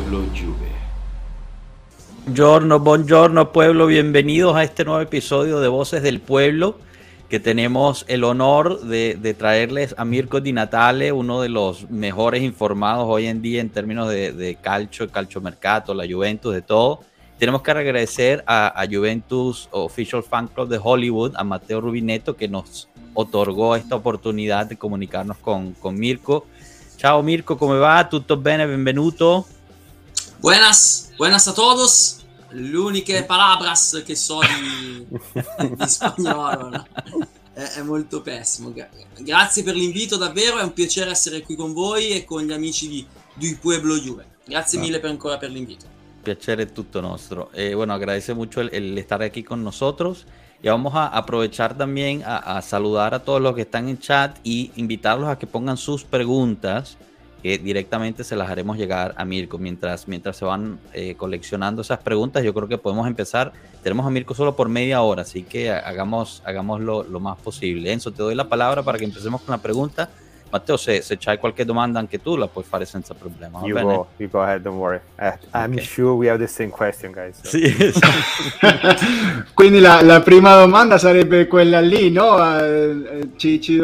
pueblo Juve. Buongiorno, buongiorno pueblo, bienvenidos a este nuevo episodio de Voces del Pueblo, que tenemos el honor de, traerles a Mirko Di Natale, uno de los mejores informados hoy en día en términos de, de calcio, calcio mercato, la Juventus, de todo. Tenemos que agradecer a, Juventus Official Fan Club de Hollywood, a Mateo Rubineto, que nos otorgó esta oportunidad de comunicarnos con, con Mirko. Ciao Mirko, come va? Tutto bene? Benvenuto. Buenas, buenas a todos. L'unica palabras che so di, di spagnolo no? è, è, molto pessimo. Grazie per l'invito, davvero è un piacere essere qui con voi e con gli amici di, Pueblo Juve. Grazie no. mille per ancora per l'invito. Piacere tutto nostro. Eh, bueno, agradece mucho el, el estar aquí con nosotros. Y vamos a aprovechar también a, saludar a todos los que están en chat y invitarlos a que pongan sus preguntas, que directamente se las haremos llegar a Mirko. Mientras, mientras se van eh, coleccionando esas preguntas, yo creo que podemos empezar. Tenemos a Mirko solo por media hora, así que hagamos, hagámoslo lo más posible. Enzo, te doy la palabra para que empecemos con la pregunta Matteo, se, se c'hai qualche domanda anche tu, la puoi fare senza problema. You go, you go ahead, don't worry. Uh, I'm okay. sure we have the same question, guys. So. Sì, esatto. Quindi la, la, prima domanda sarebbe quella lì, no? Uh, ci, ci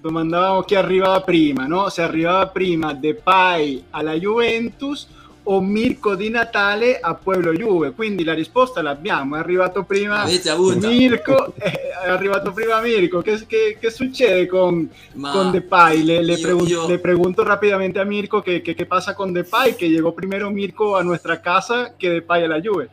domandavamo chi arrivava prima, no? Se arrivava prima Depay alla Juventus o Mirko di Natale a Pueblo Juve? Quindi la risposta l'abbiamo, è arrivato prima Mirko, è arrivato prima Mirko, che, che, che succede con, Ma con Depay? Le, le, io, pregun- io... le, pregunto rápidamente a Mirko che, che, passa con Depay, che llegó primero Mirko a nostra casa che Depay alla Juve.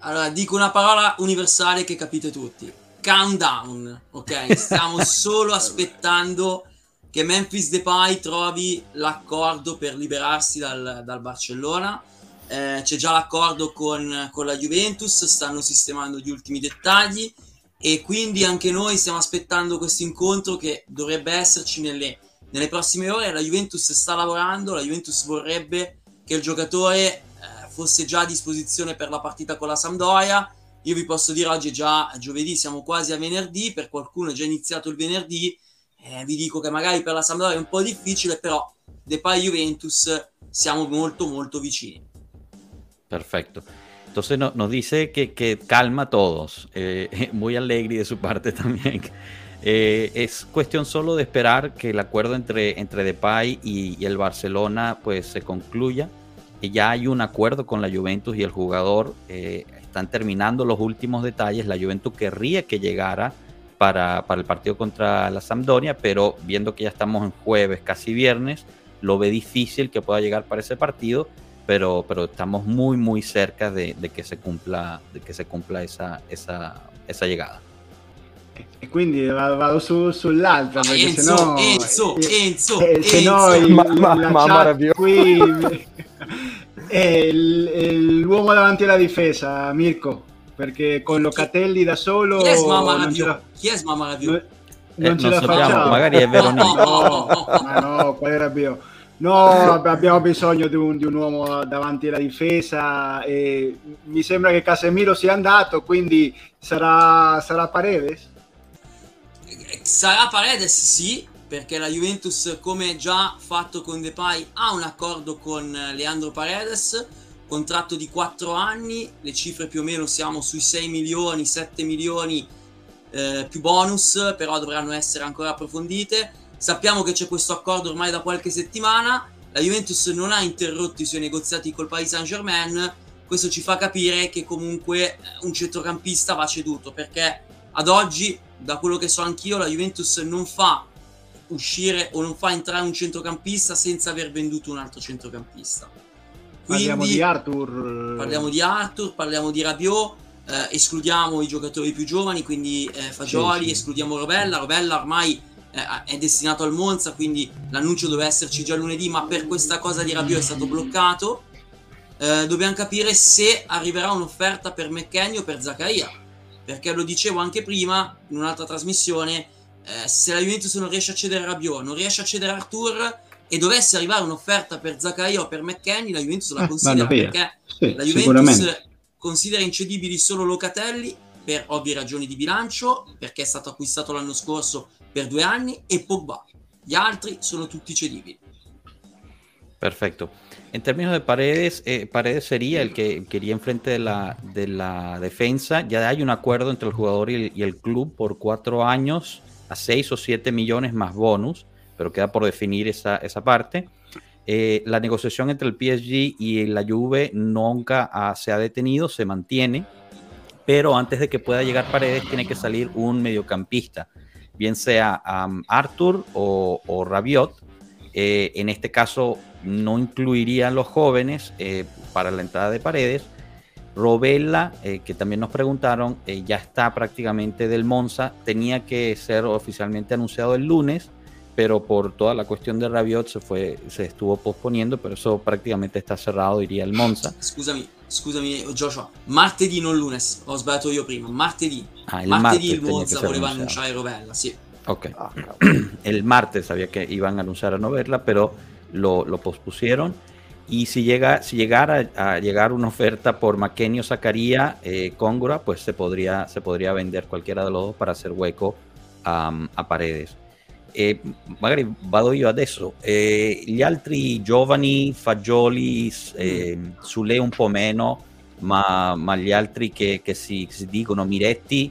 Allora, dico una parola universale che capite tutti. Countdown, ok? Stiamo solo aspettando che Memphis Depay trovi l'accordo per liberarsi dal, dal Barcellona. Eh, c'è già l'accordo con, con, la Juventus, stanno sistemando gli ultimi dettagli e quindi anche noi stiamo aspettando questo incontro che dovrebbe esserci nelle, nelle prossime ore. La Juventus sta lavorando, la Juventus vorrebbe che il giocatore eh, fosse già a disposizione per la partita con la Sampdoria. Io vi posso dire oggi è già giovedì, siamo quasi a venerdì, per qualcuno è già iniziato il venerdì eh, vi dico che magari per la Sampdoria è un po' difficile, però Depay Juventus siamo molto molto vicini. Perfecto. Entonces no, nos dice que, que, calma a todos, eh, muy alegre de su parte también. Eh, es cuestión solo de esperar que el acuerdo entre, entre Depay y, y el Barcelona pues se concluya. Y ya hay un acuerdo con la Juventus y el jugador. Eh, están terminando los últimos detalles. La Juventus querría que llegara para, para, el partido contra la Sampdoria, pero viendo que ya estamos en jueves, casi viernes, lo ve difícil que pueda llegar para ese partido, pero, pero estamos muy, muy cerca de, de que se cumpla, de que se cumpla esa, esa, esa llegada. E quindi vado su, sull'altra perché Enzo, sennò, Enzo, eh, Enzo, eh, Enzo. se no il, ma, ma, la ma qui è l'uomo davanti alla difesa Mirko perché con Locatelli da solo chi è non ce la... chi è Mamma non, non eh, ce la facciamo. magari è vero no, no, ma no, qual era Bio? No abbiamo bisogno di un, di un, uomo davanti alla difesa e mi sembra che Casemiro sia andato quindi sarà, sarà Paredes? Sarà Paredes sì perché la Juventus come già fatto con Depay ha un accordo con Leandro Paredes contratto di 4 anni, le cifre più o meno siamo sui 6 milioni, 7 milioni eh, più bonus, però dovranno essere ancora approfondite. Sappiamo che c'è questo accordo ormai da qualche settimana, la Juventus non ha interrotto i suoi negoziati col Paris Saint Germain, questo ci fa capire che comunque un centrocampista va ceduto, perché ad oggi, da quello che so anch'io, la Juventus non fa uscire o non fa entrare un centrocampista senza aver venduto un altro centrocampista. Quindi, parliamo di Arthur. Parliamo di Arthur, parliamo di Rabiot, eh, escludiamo i giocatori più giovani, quindi eh, Fagioli, sì, sì. escludiamo Rovella. Rovella ormai eh, è destinato al Monza, quindi l'annuncio doveva esserci già lunedì, ma per questa cosa di Rabiot è stato bloccato. Eh, dobbiamo capire se arriverà un'offerta per McKenny o per Zaccaria, perché lo dicevo anche prima in un'altra trasmissione, eh, se la Juventus non riesce a cedere Rabiot, non riesce a cedere Arthur e dovesse arrivare un'offerta per Zaccaria o per McKenny, la Juventus la ah, considera perché sì, la Juventus considera incedibili solo Locatelli per ovvie ragioni di bilancio, perché è stato acquistato l'anno scorso per due anni, e Pogba. Gli altri sono tutti cedibili. Perfecto. En términos de Paredes, eh, Paredes sería el que quería enfrente de la, de la defensa. Ya hay un acuerdo entre el jugador y el, club por cuatro años a seis o siete millones más bonus, pero queda por definir esa, esa parte. Eh, la negociación entre el PSG y la Juve nunca se ha detenido, se mantiene, pero antes de que pueda llegar Paredes tiene que salir un mediocampista, bien sea Arthur o, Rabiot. Eh, en este caso no incluirían los jóvenes eh, para la entrada de Paredes. Robella, que también nos preguntaron, ya está prácticamente del Monza, tenía que ser oficialmente anunciado el lunes pero por toda la cuestión de Rabiot se fue se estuvo posponiendo, pero eso prácticamente está cerrado, diría el Monza. Scusami, scusami Joshua, martedì non lunes, ho sbagliato io prima, martedì. Ah, il martedì il Monza voleva annunciare Rovella, sì. Ok. Ah, el martes sabía que iban a anunciar a Novella, pero lo, lo pospusieron. Y si, llega, si llegara a llegar una oferta por Maquenio Zacaría eh, Cóngora, pues se podría, se podría vender cualquiera de los dos para hacer hueco um, a Paredes. E magari vado io adesso. Eh, gli altri giovani, Fagioli, eh, Sule un po' meno, ma, ma gli altri che, che, si, che, si, dicono Miretti,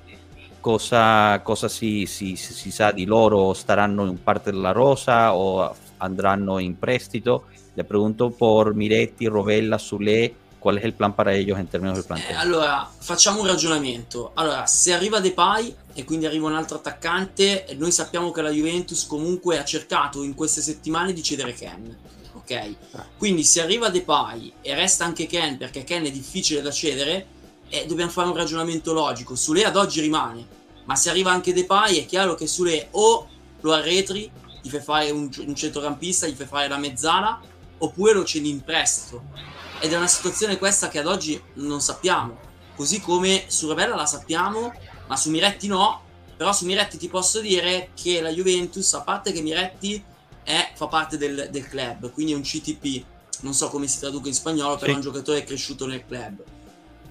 cosa, cosa si, si, si, sa di loro? Staranno in parte della rosa o andranno in prestito? Le pregunto por Miretti, Rovella, Sule qual è il plan para ellos in termini del plantel? Eh, allora, facciamo un ragionamento. Allora, se arriva Depay e quindi arriva un altro attaccante, noi sappiamo che la Juventus comunque ha cercato in queste settimane di cedere Ken. Ok? Quindi se arriva Depay e resta anche Ken perché Ken è difficile da cedere, eh, dobbiamo fare un ragionamento logico. Sule ad oggi rimane, ma se arriva anche Depay è chiaro che Sule o lo arretri, gli fai fare un, un centrocampista, gli fai fare la mezzala, oppure lo cedi in prestito ed è una situazione questa che ad oggi non sappiamo. Così come su Rebella la sappiamo, ma su Miretti no. Però su Miretti ti posso dire che la Juventus, a parte che Miretti è, fa parte del, del, club, quindi è un CTP, non so come si traduca in spagnolo, però sì. è un giocatore cresciuto nel club.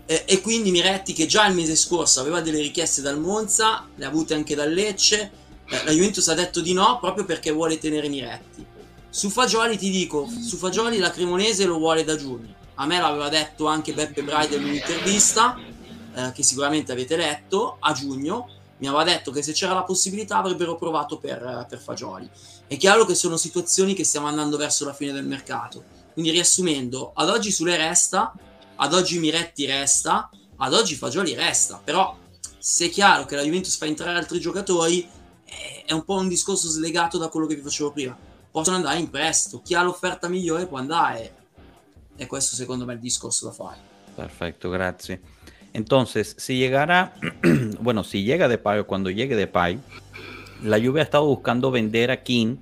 E, e, quindi Miretti, che già il mese scorso aveva delle richieste dal Monza, le ha avute anche dal Lecce, la Juventus ha detto di no proprio perché vuole tenere Miretti. Su Fagioli ti dico, su Fagioli la Cremonese lo vuole da giugno a me l'aveva detto anche Beppe Braide in un'intervista eh, che sicuramente avete letto a giugno. Mi aveva detto che se c'era la possibilità avrebbero provato per, per Fagioli. È chiaro che sono situazioni che stiamo andando verso la fine del mercato. Quindi riassumendo ad oggi Sule resta ad oggi Miretti resta ad oggi Fagioli resta. Però se è chiaro che la Juventus fa entrare altri giocatori eh, è un po' un discorso slegato da quello che vi facevo prima. Possono andare in prestito chi ha l'offerta migliore può andare E questo me il discorso fare. Perfecto, gracias. Entonces, si llegara, bueno, si llega Depay o cuando llegue Depay, la Juve ha estado buscando vender a King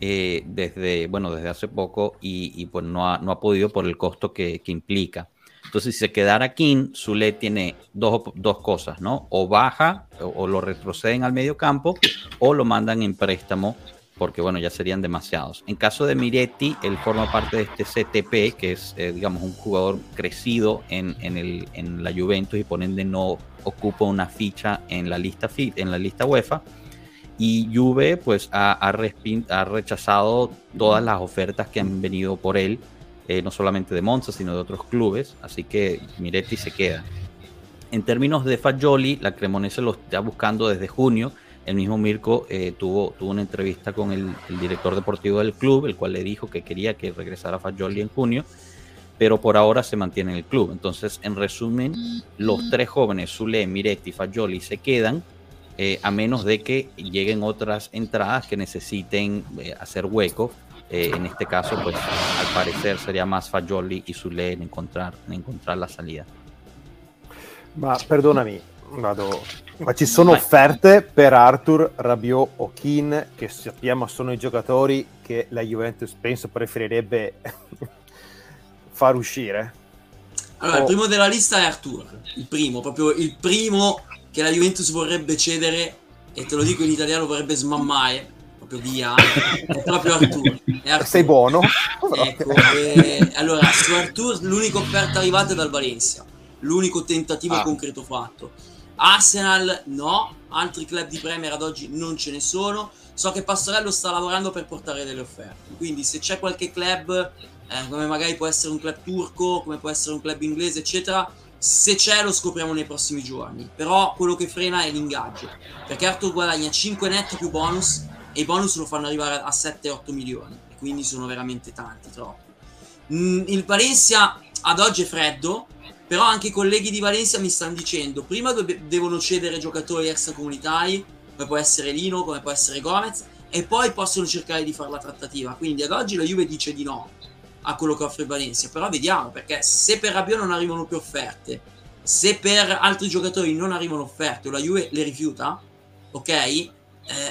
eh, desde, bueno, desde hace poco y, y pues no ha, no ha, podido por el costo que, que, implica. Entonces, si se quedara King, Zule tiene dos, dos cosas, ¿no? O baja o, o, lo retroceden al medio campo o lo mandan en préstamo porque bueno, ya serían demasiados. En caso de Miretti, él forma parte de este CTP, que es, eh, digamos, un jugador crecido en, en, el, en, la Juventus y por ende no ocupa una ficha en la lista, en la lista UEFA. Y Juve, pues, ha, ha, ha rechazado todas las ofertas que han venido por él, eh, no solamente de Monza, sino de otros clubes. Así que Miretti se queda. En términos de Fagioli, la Cremonese lo está buscando desde junio el mismo Mirko eh, tuvo, tuvo una entrevista con el, el, director deportivo del club, el cual le dijo que quería que regresara Fagioli en junio, pero por ahora se mantiene en el club. Entonces, en resumen, los tres jóvenes, Zule, Miretti y Fagioli, se quedan eh, a menos de que lleguen otras entradas que necesiten eh, hacer hueco. Eh, en este caso, pues al parecer sería más Fagioli y Zule en encontrar, en encontrar la salida. Ma perdonami, vado Ma ci sono offerte per Arthur, Rabiot o Keane, che sappiamo sono i giocatori che la Juventus penso preferirebbe far uscire? Allora, o... il primo della lista è Arthur, il primo, proprio il primo che la Juventus vorrebbe cedere, e te lo dico in italiano, vorrebbe smammare, proprio via, è proprio Arthur. È Arthur. Sei buono? Ecco, e... allora, su Arthur l'unica offerta arrivata è dal Valencia, l'unico tentativo ah. concreto fatto Arsenal no, altri club di Premier ad oggi non ce ne sono. So che Pastorello sta lavorando per portare delle offerte, quindi se c'è qualche club, eh, come magari può essere un club turco, come può essere un club inglese, eccetera, se c'è lo scopriamo nei prossimi giorni. Però quello che frena è l'ingaggio, perché Arthur guadagna 5 netti più bonus e i bonus lo fanno arrivare a 7-8 milioni, quindi sono veramente tanti, troppi. Mm, il Valencia ad oggi è freddo, però anche i colleghi di Valencia mi stanno dicendo prima devono cedere giocatori extracomunitari come può essere Lino, come può essere Gomez e poi possono cercare di fare la trattativa. Quindi ad oggi la Juve dice di no a quello che offre Valencia però vediamo perché se per Rabiot non arrivano più offerte se per altri giocatori non arrivano offerte o la Juve le rifiuta ok? Eh,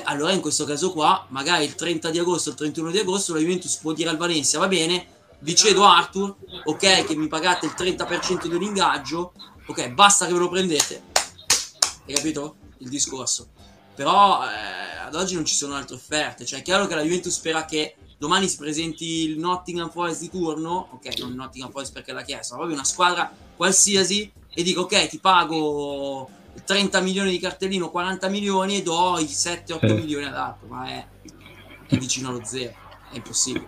allora in questo caso qua magari il 30 di agosto il 31 di agosto la Juventus può dire al Valencia va bene vi cedo Arthur, ok, che mi pagate il 30% dell'ingaggio, ok, basta che ve lo prendete. Hai capito? Il discorso? Però eh, ad oggi non ci sono altre offerte, cioè è chiaro che la Juventus spera che domani si presenti il Nottingham Forest di turno, ok, non il Nottingham Forest perché l'ha chiesto, ma proprio una squadra qualsiasi. E dico ok, ti pago 30 milioni di cartellino, 40 milioni e do i 7-8 eh. milioni ad Arthur, ma è, è vicino allo zero, è impossibile.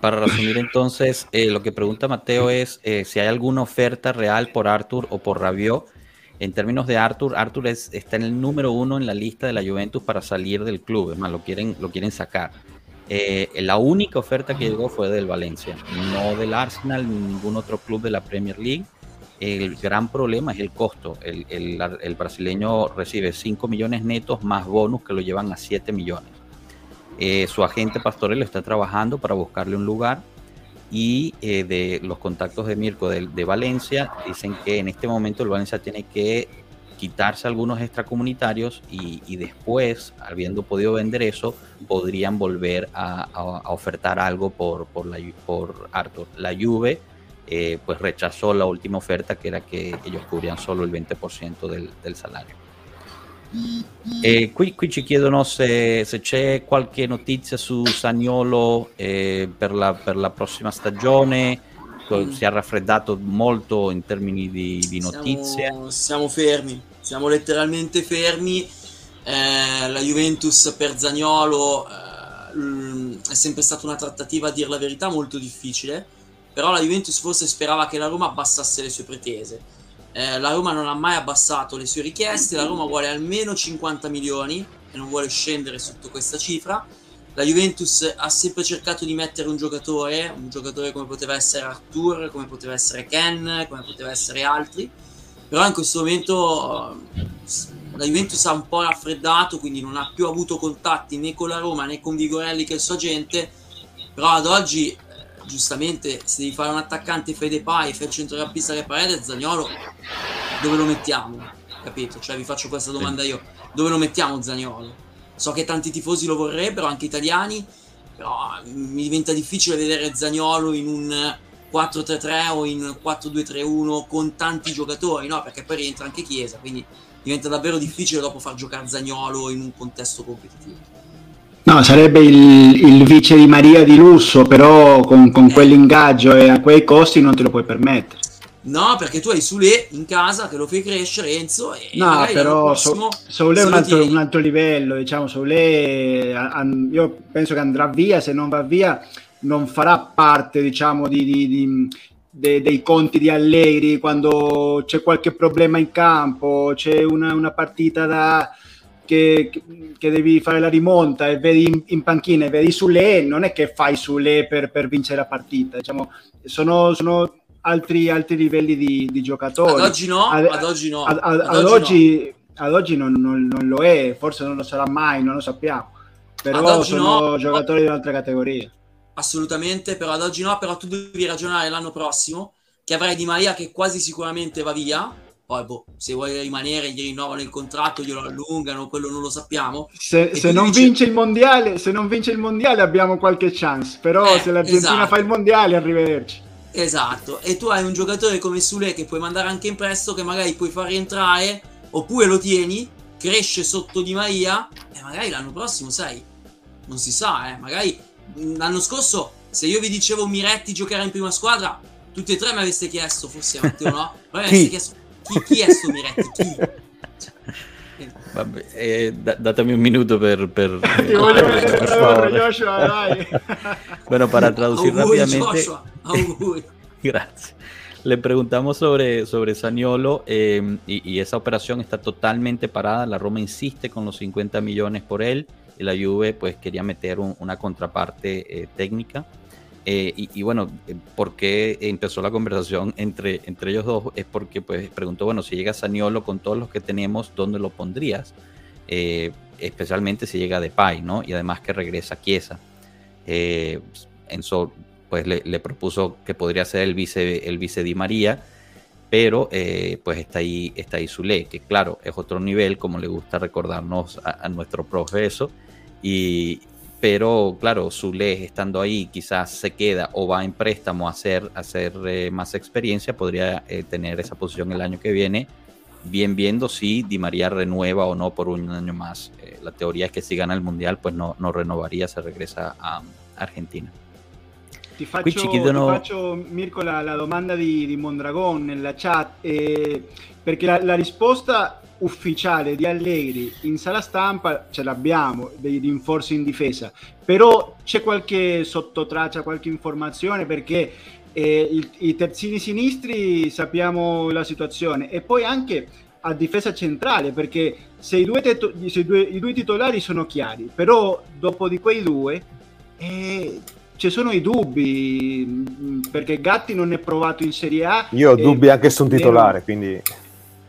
Para resumir entonces, eh, lo que pregunta Mateo es eh, si hay alguna oferta real por Arthur o por Rabiot. En términos de Arthur, Arthur es, está en el número uno en la lista de la Juventus para salir del club, es más, lo quieren, lo quieren sacar. Eh, la única oferta que llegó fue del Valencia, no del Arsenal ni ningún otro club de la Premier League. El gran problema es el costo. El, el, el brasileño recibe 5 millones netos más bonus que lo llevan a 7 millones. Eh, su agente pastorel está trabajando para buscarle un lugar y eh, de los contactos de Mirko de, Valencia dicen que en este momento el Valencia tiene que quitarse algunos extracomunitarios y, después, habiendo podido vender eso, podrían volver a, ofertar algo por, por, la, por Arthur. La Juve eh, pues rechazó la última oferta que era que ellos cubrían solo el 20% del, del salario. E qui, qui, ci chiedono se, se, c'è qualche notizia su Sagnolo eh, per, la, per, la, prossima stagione. Si è raffreddato molto in termini di, di notizie. Siamo, siamo, fermi, siamo letteralmente fermi. Eh, la Juventus per Zagnolo eh, è sempre stata una trattativa, a dire la verità, molto difficile. Però la Juventus forse sperava che la Roma abbassasse le sue pretese eh, la Roma non ha mai abbassato le sue richieste, la Roma vuole almeno 50 milioni e non vuole scendere sotto questa cifra. La Juventus ha sempre cercato di mettere un giocatore, un giocatore come poteva essere Artur, come poteva essere Ken, come poteva essere altri, però in questo momento eh, la Juventus ha un po' raffreddato, quindi non ha più avuto contatti né con la Roma né con Vigorelli che è il suo agente, però ad oggi giustamente se devi fare un attaccante Fede Pai e fai il centrocampista che parete Zagnolo dove lo mettiamo? Capito? Cioè vi faccio questa domanda io. Dove lo mettiamo Zagnolo so che tanti tifosi lo vorrebbero anche italiani però mi diventa difficile vedere Zagnolo in un 4-3-3 o in 4-2-3-1 con tanti giocatori no? Perché poi rientra anche Chiesa quindi diventa davvero difficile dopo far giocare Zagnolo in un contesto competitivo No, sarebbe il, il, vice di Maria di lusso, però con, con quell'ingaggio e a quei costi non te lo puoi permettere. No, perché tu hai Sule in casa che lo fai crescere, Enzo. E no, però Sule è un altro, un altro, livello, diciamo. Sule, io penso che andrà via, se non va via, non farà parte, diciamo, di, di, di de, dei conti di Allegri quando c'è qualche problema in campo, c'è una, una partita da che, che, devi fare la rimonta e vedi in, in panchina e vedi Sule, non è che fai Sule per, per vincere la partita, diciamo, sono, sono altri, altri livelli di, di, giocatori. Ad oggi no, ad, ad oggi no. Ad, ad, ad oggi, no. ad oggi non, non, non, lo è, forse non lo sarà mai, non lo sappiamo, però sono no. giocatori di un'altra categoria. Assolutamente, però ad oggi no, però tu devi ragionare l'anno prossimo che avrai Di Maria che quasi sicuramente va via poi boh, se vuole rimanere gli rinnovano il contratto, glielo allungano, quello non lo sappiamo. Se, se non, dice... vince il mondiale, se non vince il mondiale abbiamo qualche chance, però eh, se l'Argentina esatto. fa il mondiale arrivederci. Esatto, e tu hai un giocatore come Sule che puoi mandare anche in prestito, che magari puoi far rientrare, oppure lo tieni, cresce sotto Di Maria, e magari l'anno prossimo, sai, non si sa, eh, magari l'anno scorso, se io vi dicevo Miretti giocare in prima squadra, tutti e tre mi aveste chiesto, forse Matteo no? Ma mi aveste chiesto chi, chi è sto Miretti? Chi? Vabbè, eh, da- datemi un minuto per... per Ti voglio per- favore. Joshua, dai. Bueno, para traducir Auguri, rápidamente... Joshua. Gracias. Le preguntamos sobre, sobre Saniolo eh, y, y esa operación está totalmente parada. La Roma insiste con los 50 millones por él y la Juve pues quería meter un- una contraparte eh, técnica. Eh, y, y bueno, eh, ¿por qué empezó la conversación entre, entre ellos dos? Es porque pues preguntó, bueno, si llega Saniolo con todos los que tenemos, ¿dónde lo pondrías? Eh, especialmente si llega Depay, ¿no? Y además que regresa Chiesa. Eh, Enzo pues le, le propuso que podría ser el vice, el vice Di María, pero eh, pues está ahí, está ahí Zule, que claro, es otro nivel, como le gusta recordarnos a, a nuestro profe eso, y, pero claro, Zule estando ahí quizás se queda o va en préstamo a hacer, a hacer eh, más experiencia, podría eh, tener esa posición el año que viene, bien viendo si Di María renueva o no por un año más. Eh, la teoría es que si gana el Mundial, pues no, no renovaría, se regresa a Argentina. Ti faccio, ti faccio, Mirko, la, la domanda di, di Mondragon nella chat, eh, perché la, la risposta ufficiale di Allegri in sala stampa ce l'abbiamo, dei rinforzi in difesa, però c'è qualche sottotraccia, qualche informazione, perché eh, il- i terzini sinistri sappiamo la situazione, e poi anche a difesa centrale, perché se i due, tetto- se due- i due titolari sono chiari, però dopo di quei due... eh, ci sono i dubbi mh, perché Gatti non è provato in Serie A Io ho dubbi anche su un titolare, quindi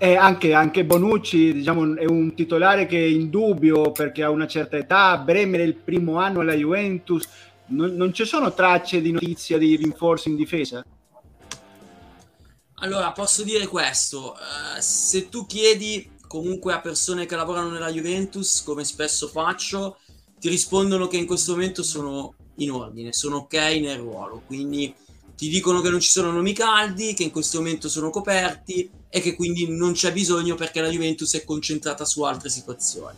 e anche, anche Bonucci diciamo, è un titolare che è in dubbio perché ha una certa età Bremer è il primo anno alla Juventus. Non, non ci sono tracce di notizia di rinforzi in difesa? Allora, posso dire questo, eh, se tu chiedi comunque a persone che lavorano nella Juventus, come spesso faccio, ti rispondono che in questo momento sono in ordine, sono ok nel ruolo, quindi ti dicono che non ci sono nomi caldi, che in questo momento sono coperti e che quindi non c'è bisogno perché la Juventus è concentrata su altre situazioni.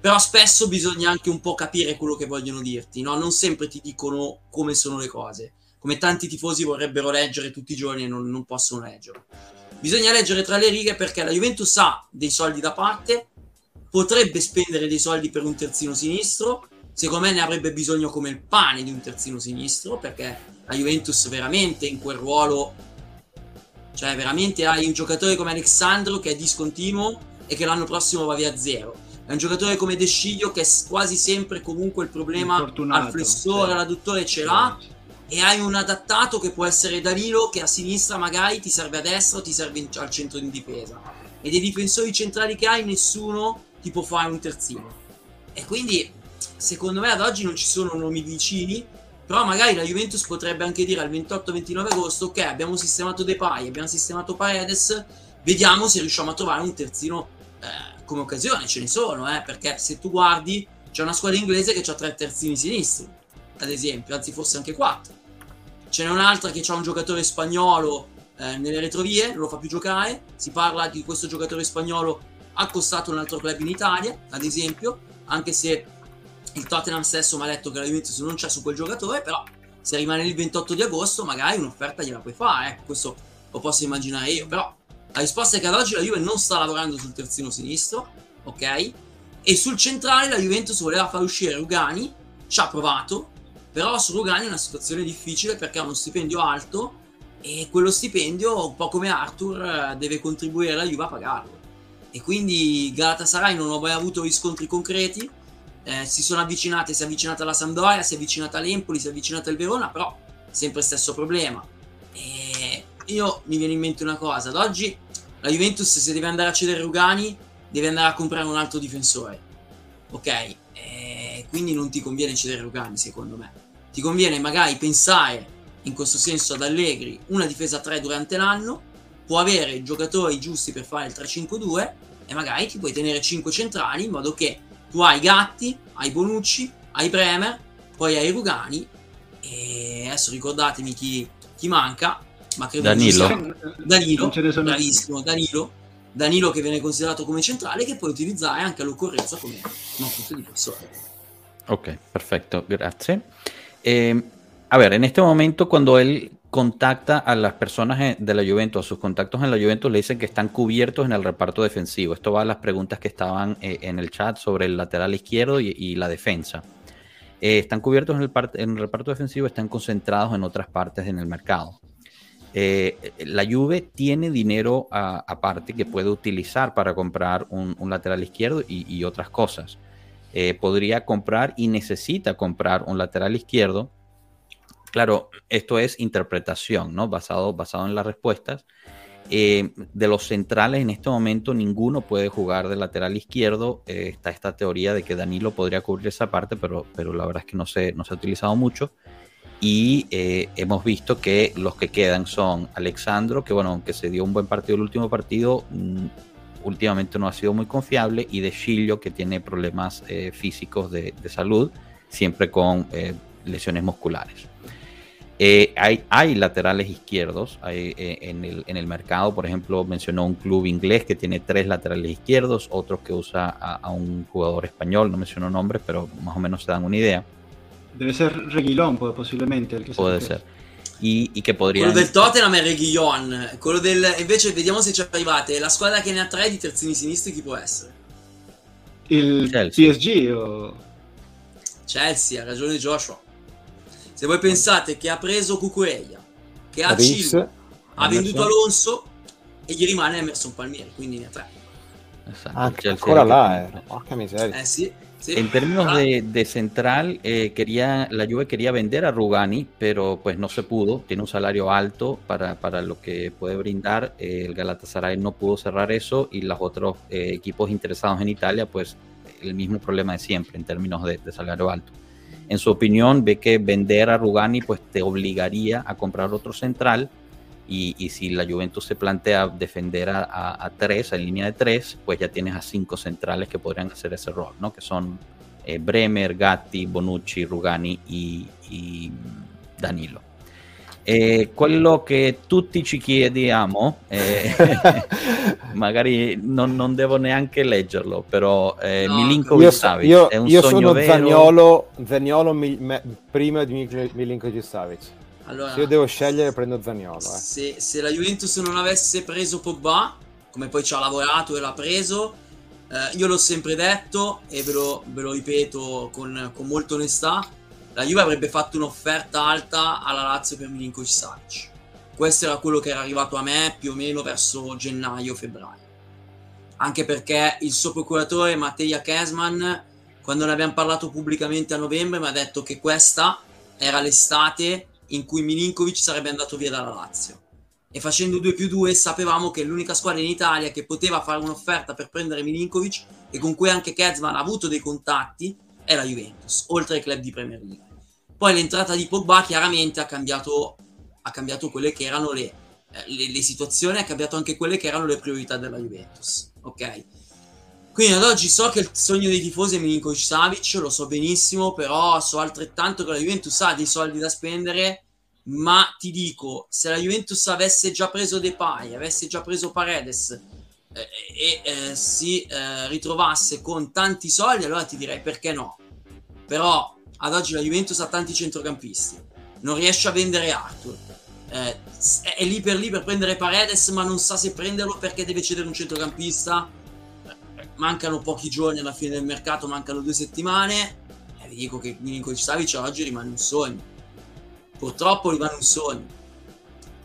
Però spesso bisogna anche un po' capire quello che vogliono dirti, no? Non sempre ti dicono come sono le cose come tanti tifosi vorrebbero leggere tutti i giorni e non, non possono leggere. Bisogna leggere tra le righe perché la Juventus ha dei soldi da parte, potrebbe spendere dei soldi per un terzino sinistro, secondo me ne avrebbe bisogno come il pane di un terzino sinistro perché la Juventus veramente in quel ruolo, cioè veramente hai un giocatore come Alexandro che è discontinuo e che l'anno prossimo va via a zero. È un giocatore come De Sciglio che è quasi sempre comunque il problema al flessore, sì. all'adduttore ce l'ha e hai un adattato che può essere Danilo che a sinistra magari ti serve a destra o ti serve in- al centro di difesa e dei difensori centrali che hai nessuno ti può fare un terzino e quindi secondo me ad oggi non ci sono nomi vicini però magari la Juventus potrebbe anche dire al 28-29 agosto ok abbiamo sistemato Depay abbiamo sistemato Paredes vediamo se riusciamo a trovare un terzino eh, come occasione ce ne sono eh, perché se tu guardi c'è una squadra inglese che ha tre terzini sinistri ad esempio anzi forse anche quattro ce n'è un'altra che ha un giocatore spagnolo eh, nelle retrovie, non lo fa più giocare. Si parla di questo giocatore spagnolo accostato a un altro club in Italia, ad esempio, anche se il Tottenham stesso mi ha detto che la Juventus non c'è su quel giocatore, però se rimane il 28 di agosto magari un'offerta gliela puoi fare, ecco, questo lo posso immaginare io, però la risposta è che ad oggi la Juve non sta lavorando sul terzino sinistro, ok? E sul centrale la Juventus voleva far uscire Rugani, ci ha provato, però su Rugani è una situazione difficile perché ha uno stipendio alto e quello stipendio, un po' come Arthur, eh, deve contribuire la Juve a pagarlo. E quindi Galatasaray non ha mai avuto riscontri concreti, eh, si sono avvicinate, si è avvicinata alla Sampdoria, si è avvicinata all'Empoli, si è avvicinata al Verona, però sempre stesso problema. E io mi viene in mente una cosa, ad oggi la Juventus se deve andare a cedere Rugani deve andare a comprare un altro difensore, ok? E quindi non ti conviene cedere Rugani secondo me, ti conviene magari pensare in questo senso ad Allegri una difesa 3 durante l'anno, può avere i giocatori giusti per fare il 3-5-2 e magari ti puoi tenere 5 centrali in modo che tu hai Gatti, hai Bonucci, hai Bremer, poi hai Rugani e adesso ricordatemi chi, chi manca, ma credo Danilo. sia- Danilo, bravissimo, Danilo, Danilo che viene considerato come centrale che puoi utilizzare anche all'occorrenza come non punto di difensore. Ok, perfecto, gracias. Eh, a ver, en este momento cuando él contacta a las personas de la Juventus, a sus contactos en la Juventus le dicen que están cubiertos en el reparto defensivo. Esto va a las preguntas que estaban eh, en el chat sobre el lateral izquierdo y, la defensa. Eh, están cubiertos en el, reparto defensivo, están concentrados en otras partes en el mercado. Eh, la Juve tiene dinero aparte que puede utilizar para comprar un, lateral izquierdo y, otras cosas. podría comprar y necesita comprar un lateral izquierdo Claro, esto es interpretación, ¿no? Basado, basado en las respuestas. Eh, de los centrales en este momento ninguno puede jugar de lateral izquierdo. Eh, está esta teoría de que Danilo podría cubrir esa parte, pero, pero la verdad es que no se, no se ha utilizado mucho. Y eh, hemos visto que los que quedan son Alexandro, que bueno, aunque se dio un buen partido el último partido, mm, últimamente no ha sido muy confiable, y de Chillo, que tiene problemas físicos de, de, salud, siempre con lesiones musculares. Eh, hay, hay, laterales izquierdos eh, en, el, mercado, por ejemplo, mencionó un club inglés que tiene tres laterales izquierdos, otros que usa a, un jugador español, no mencionó nombres, pero más o menos se dan una idea. Debe ser Reguilón, posiblemente. El que Puede ser. Y, y, che podría... Quello del Tottenham è Reguilon, quello del... invece vediamo se ci arrivate, la squadra che ne ha tre di terzini sinistri chi può essere? Il Chelsea. PSG o... Chelsea, ha ragione Joshua. Se voi pensate che ha preso Cucureia, che ha Cilo, ha venduto Alonso e gli rimane Emerson Palmieri, quindi ne ha tre. Anche, ancora là, eh. porca miseria. Eh sì, sí. En términos ah. de, de central, eh, quería, la Juve quería vender a Rugani, pero pues no se pudo. Tiene un salario alto para, para lo que puede brindar. Eh, el Galatasaray no pudo cerrar eso y los otros eh, equipos interesados en Italia, pues el mismo problema de siempre en términos de, de salario alto en su opinión, ve que vender a Rugani pues te obligaría a comprar otro central y, si la Juventus se plantea defender a, tres, en línea de tres, pues ya tienes a cinco centrales que podrían hacer ese rol, ¿no? Que son eh, Bremer, Gatti, Bonucci, Rugani y Danilo. Eh, quello che tutti ci chiediamo, eh, magari non, non, devo neanche leggerlo, però eh, no. Milinkovic Savic io, è un io sogno sono vero. Zaniolo, Zaniolo mi, me, prima di Milinkovic Savic. Allora, se io devo scegliere prendo Zaniolo. Eh. Se, se, la Juventus non avesse preso Pogba, come poi ci ha lavorato e l'ha preso, eh, io l'ho sempre detto e ve lo, ve lo ripeto con, con molta onestà, la Juve avrebbe fatto un'offerta alta alla Lazio per Milinkovic Savic. Questo era quello che era arrivato a me più o meno verso gennaio-febbraio. Anche perché il suo procuratore Matteja Kesman, quando ne abbiamo parlato pubblicamente a novembre, mi ha detto che questa era l'estate in cui Milinkovic sarebbe andato via dalla Lazio. E facendo 2 più 2 sapevamo che l'unica squadra in Italia che poteva fare un'offerta per prendere Milinkovic e con cui anche Kezman ha avuto dei contatti è la Juventus, oltre ai club di Premier League. Poi l'entrata di Pogba chiaramente ha cambiato, ha cambiato quelle che erano le, eh, le, le, situazioni, ha cambiato anche quelle che erano le priorità della Juventus. Ok? Quindi ad oggi so che il sogno dei tifosi è Milinkovic Savic, lo so benissimo, però so altrettanto che la Juventus ha dei soldi da spendere, ma ti dico, se la Juventus avesse già preso Depay, avesse già preso Paredes eh, e eh, si eh, ritrovasse con tanti soldi, allora ti direi perché no. Però ad oggi la Juventus ha tanti centrocampisti, non riesce a vendere Arthur. Eh, è lì per lì per prendere Paredes, ma non sa se prenderlo perché deve cedere un centrocampista. Mancano pochi giorni alla fine del mercato, mancano due settimane. E vi dico che Milinkovic Savic oggi rimane un sogno. Purtroppo rimane un sogno.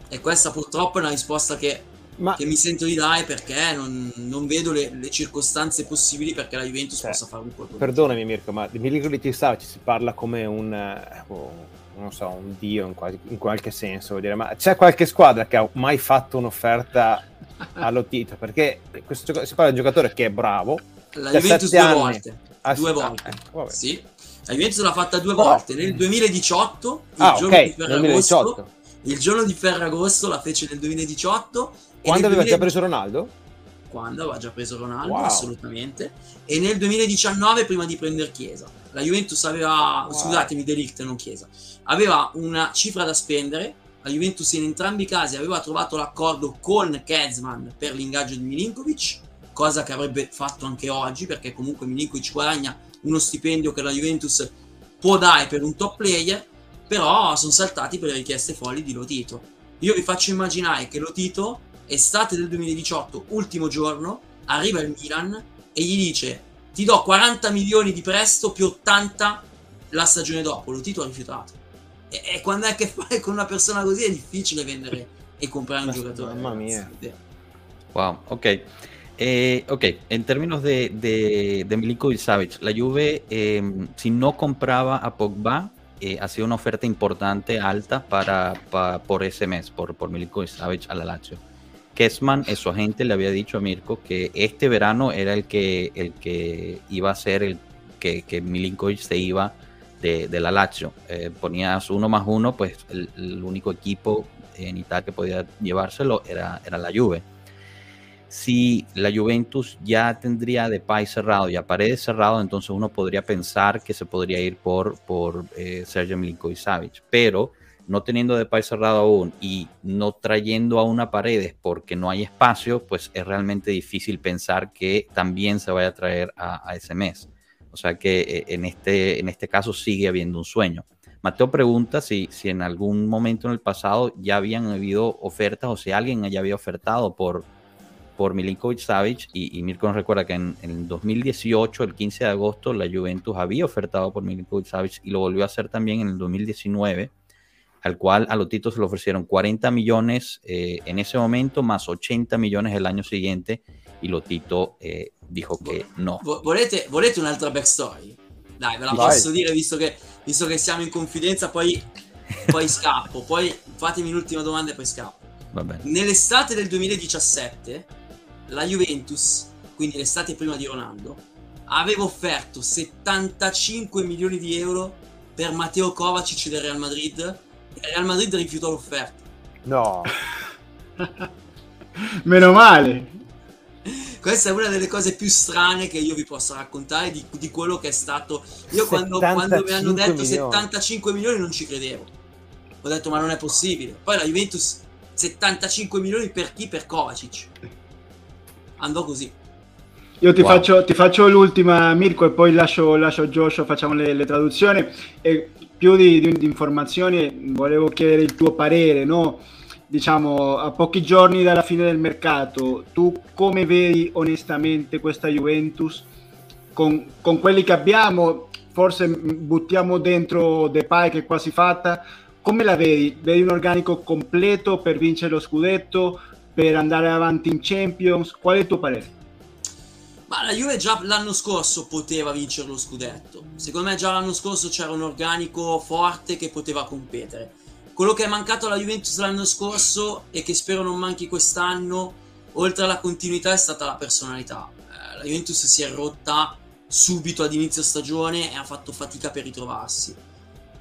E questa purtroppo è una risposta che ma... che mi sento di dare perché non, non vedo le, le, circostanze possibili perché la Juventus cioè, possa fare un po' Perdonami Mirko, ma di Milinkovic Savic si parla come un, oh, non so, un dio in, quasi, in qualche senso, dire, ma c'è qualche squadra che ha mai fatto un'offerta allo Tito? Perché questo, si parla di un giocatore che è bravo. La Juventus due anni, volte. Ah, due volte. Eh, sì. La Juventus l'ha fatta due volte, nel 2018, il ah, giorno okay, di Ferragosto, il giorno di Ferragosto la fece nel 2018 quando aveva 2000... già preso Ronaldo? Quando aveva già preso Ronaldo, wow. assolutamente. E nel 2019, prima di prendere Chiesa. La Juventus aveva, wow. scusatemi, Delict, non Chiesa, aveva una cifra da spendere. La Juventus in entrambi i casi aveva trovato l'accordo con Kezman per l'ingaggio di Milinkovic, cosa che avrebbe fatto anche oggi, perché comunque Milinkovic guadagna uno stipendio che la Juventus può dare per un top player però sono saltati per le richieste folli di Lotito. Io vi faccio immaginare che Lotito, estate del 2018, ultimo giorno, arriva il Milan e gli dice ti do 40 milioni di prestito più 80 la stagione dopo. Lotito ha rifiutato. E, e quando hai a che fare con una persona così è difficile vendere e comprare un Ma- giocatore. mamma ragazzi. mia. Wow, ok. Eh, ok, en términos de, de, de Milinkovic Savic, la Juve, eh, si no compraba a Pogba, eh, hacía una oferta importante, alta, para, pa- por ese mes, por, por Milinkovic Savic a la Lazio. Kessman, su agente, le había dicho a Mirko que este verano era el que, el que iba a ser el que, que Milinkovic se iba de, de la Lazio. Eh, ponías uno más uno, pues el, el único equipo en Italia que podía llevárselo era, era la Juve si la Juventus ya tendría de Depay cerrado y a Paredes cerrado, entonces uno podría pensar que se podría ir por, por eh, Sergio Milinkovic Savic, pero no teniendo de Depay cerrado aún y no trayendo a una Paredes porque no hay espacio, pues es realmente difícil pensar que también se vaya a traer a, ese mes. O sea que eh, en, este, en este caso sigue habiendo un sueño. Mateo pregunta si, si en algún momento en el pasado ya habían habido ofertas o si alguien ya había ofertado por, por Milinkovic Savic y, y Mirko nos recuerda que en, en el 2018, el 15 de agosto, la Juventus había ofertado por Milinkovic Savic y lo volvió a hacer también en el 2019, al cual a Lotito se le ofrecieron 40 millones eh, en ese momento más 80 millones el año siguiente y Lotito eh, dijo que no. Vo- Volete, volete un'altra backstory? Dai, ve la Vai. posso dire visto che, visto che siamo in confidenza, poi, poi scappo. Poi fatemi l'ultima domanda e poi scappo. Va bene. Nell'estate del 2017, la Juventus, quindi l'estate prima di Ronaldo, aveva offerto 75 milioni di euro per Matteo Kovacic del Real Madrid e il Real Madrid rifiutò l'offerta. No, Meno male. Questa è una delle cose più strane che io vi posso raccontare di, di quello che è stato. Io quando, quando mi hanno 75 detto milioni. 75 milioni non ci credevo. Ho detto ma non è possibile. Poi la Juventus 75 milioni per chi? Per Kovacic. Andò così. Io ti, Wow. faccio, ti faccio l'ultima, Mirko, e poi lascio, lascio a Joshua, facciamo le, le traduzioni. E più di, di- di informazioni, volevo chiedere il tuo parere, no? Diciamo, a pochi giorni dalla fine del mercato, tu come vedi onestamente questa Juventus con, con quelli che abbiamo? Forse buttiamo dentro Depay che è quasi fatta. Come la vedi? Vedi un organico completo per vincere lo scudetto, per andare avanti in Champions? Qual è il tuo parere? Ma la Juve già l'anno scorso poteva vincere lo scudetto. Secondo me già l'anno scorso c'era un organico forte che poteva competere. Quello che è mancato alla Juventus l'anno scorso e che spero non manchi quest'anno, oltre alla continuità, è stata la personalità. Eh, la Juventus si è rotta subito ad inizio stagione e ha fatto fatica per ritrovarsi.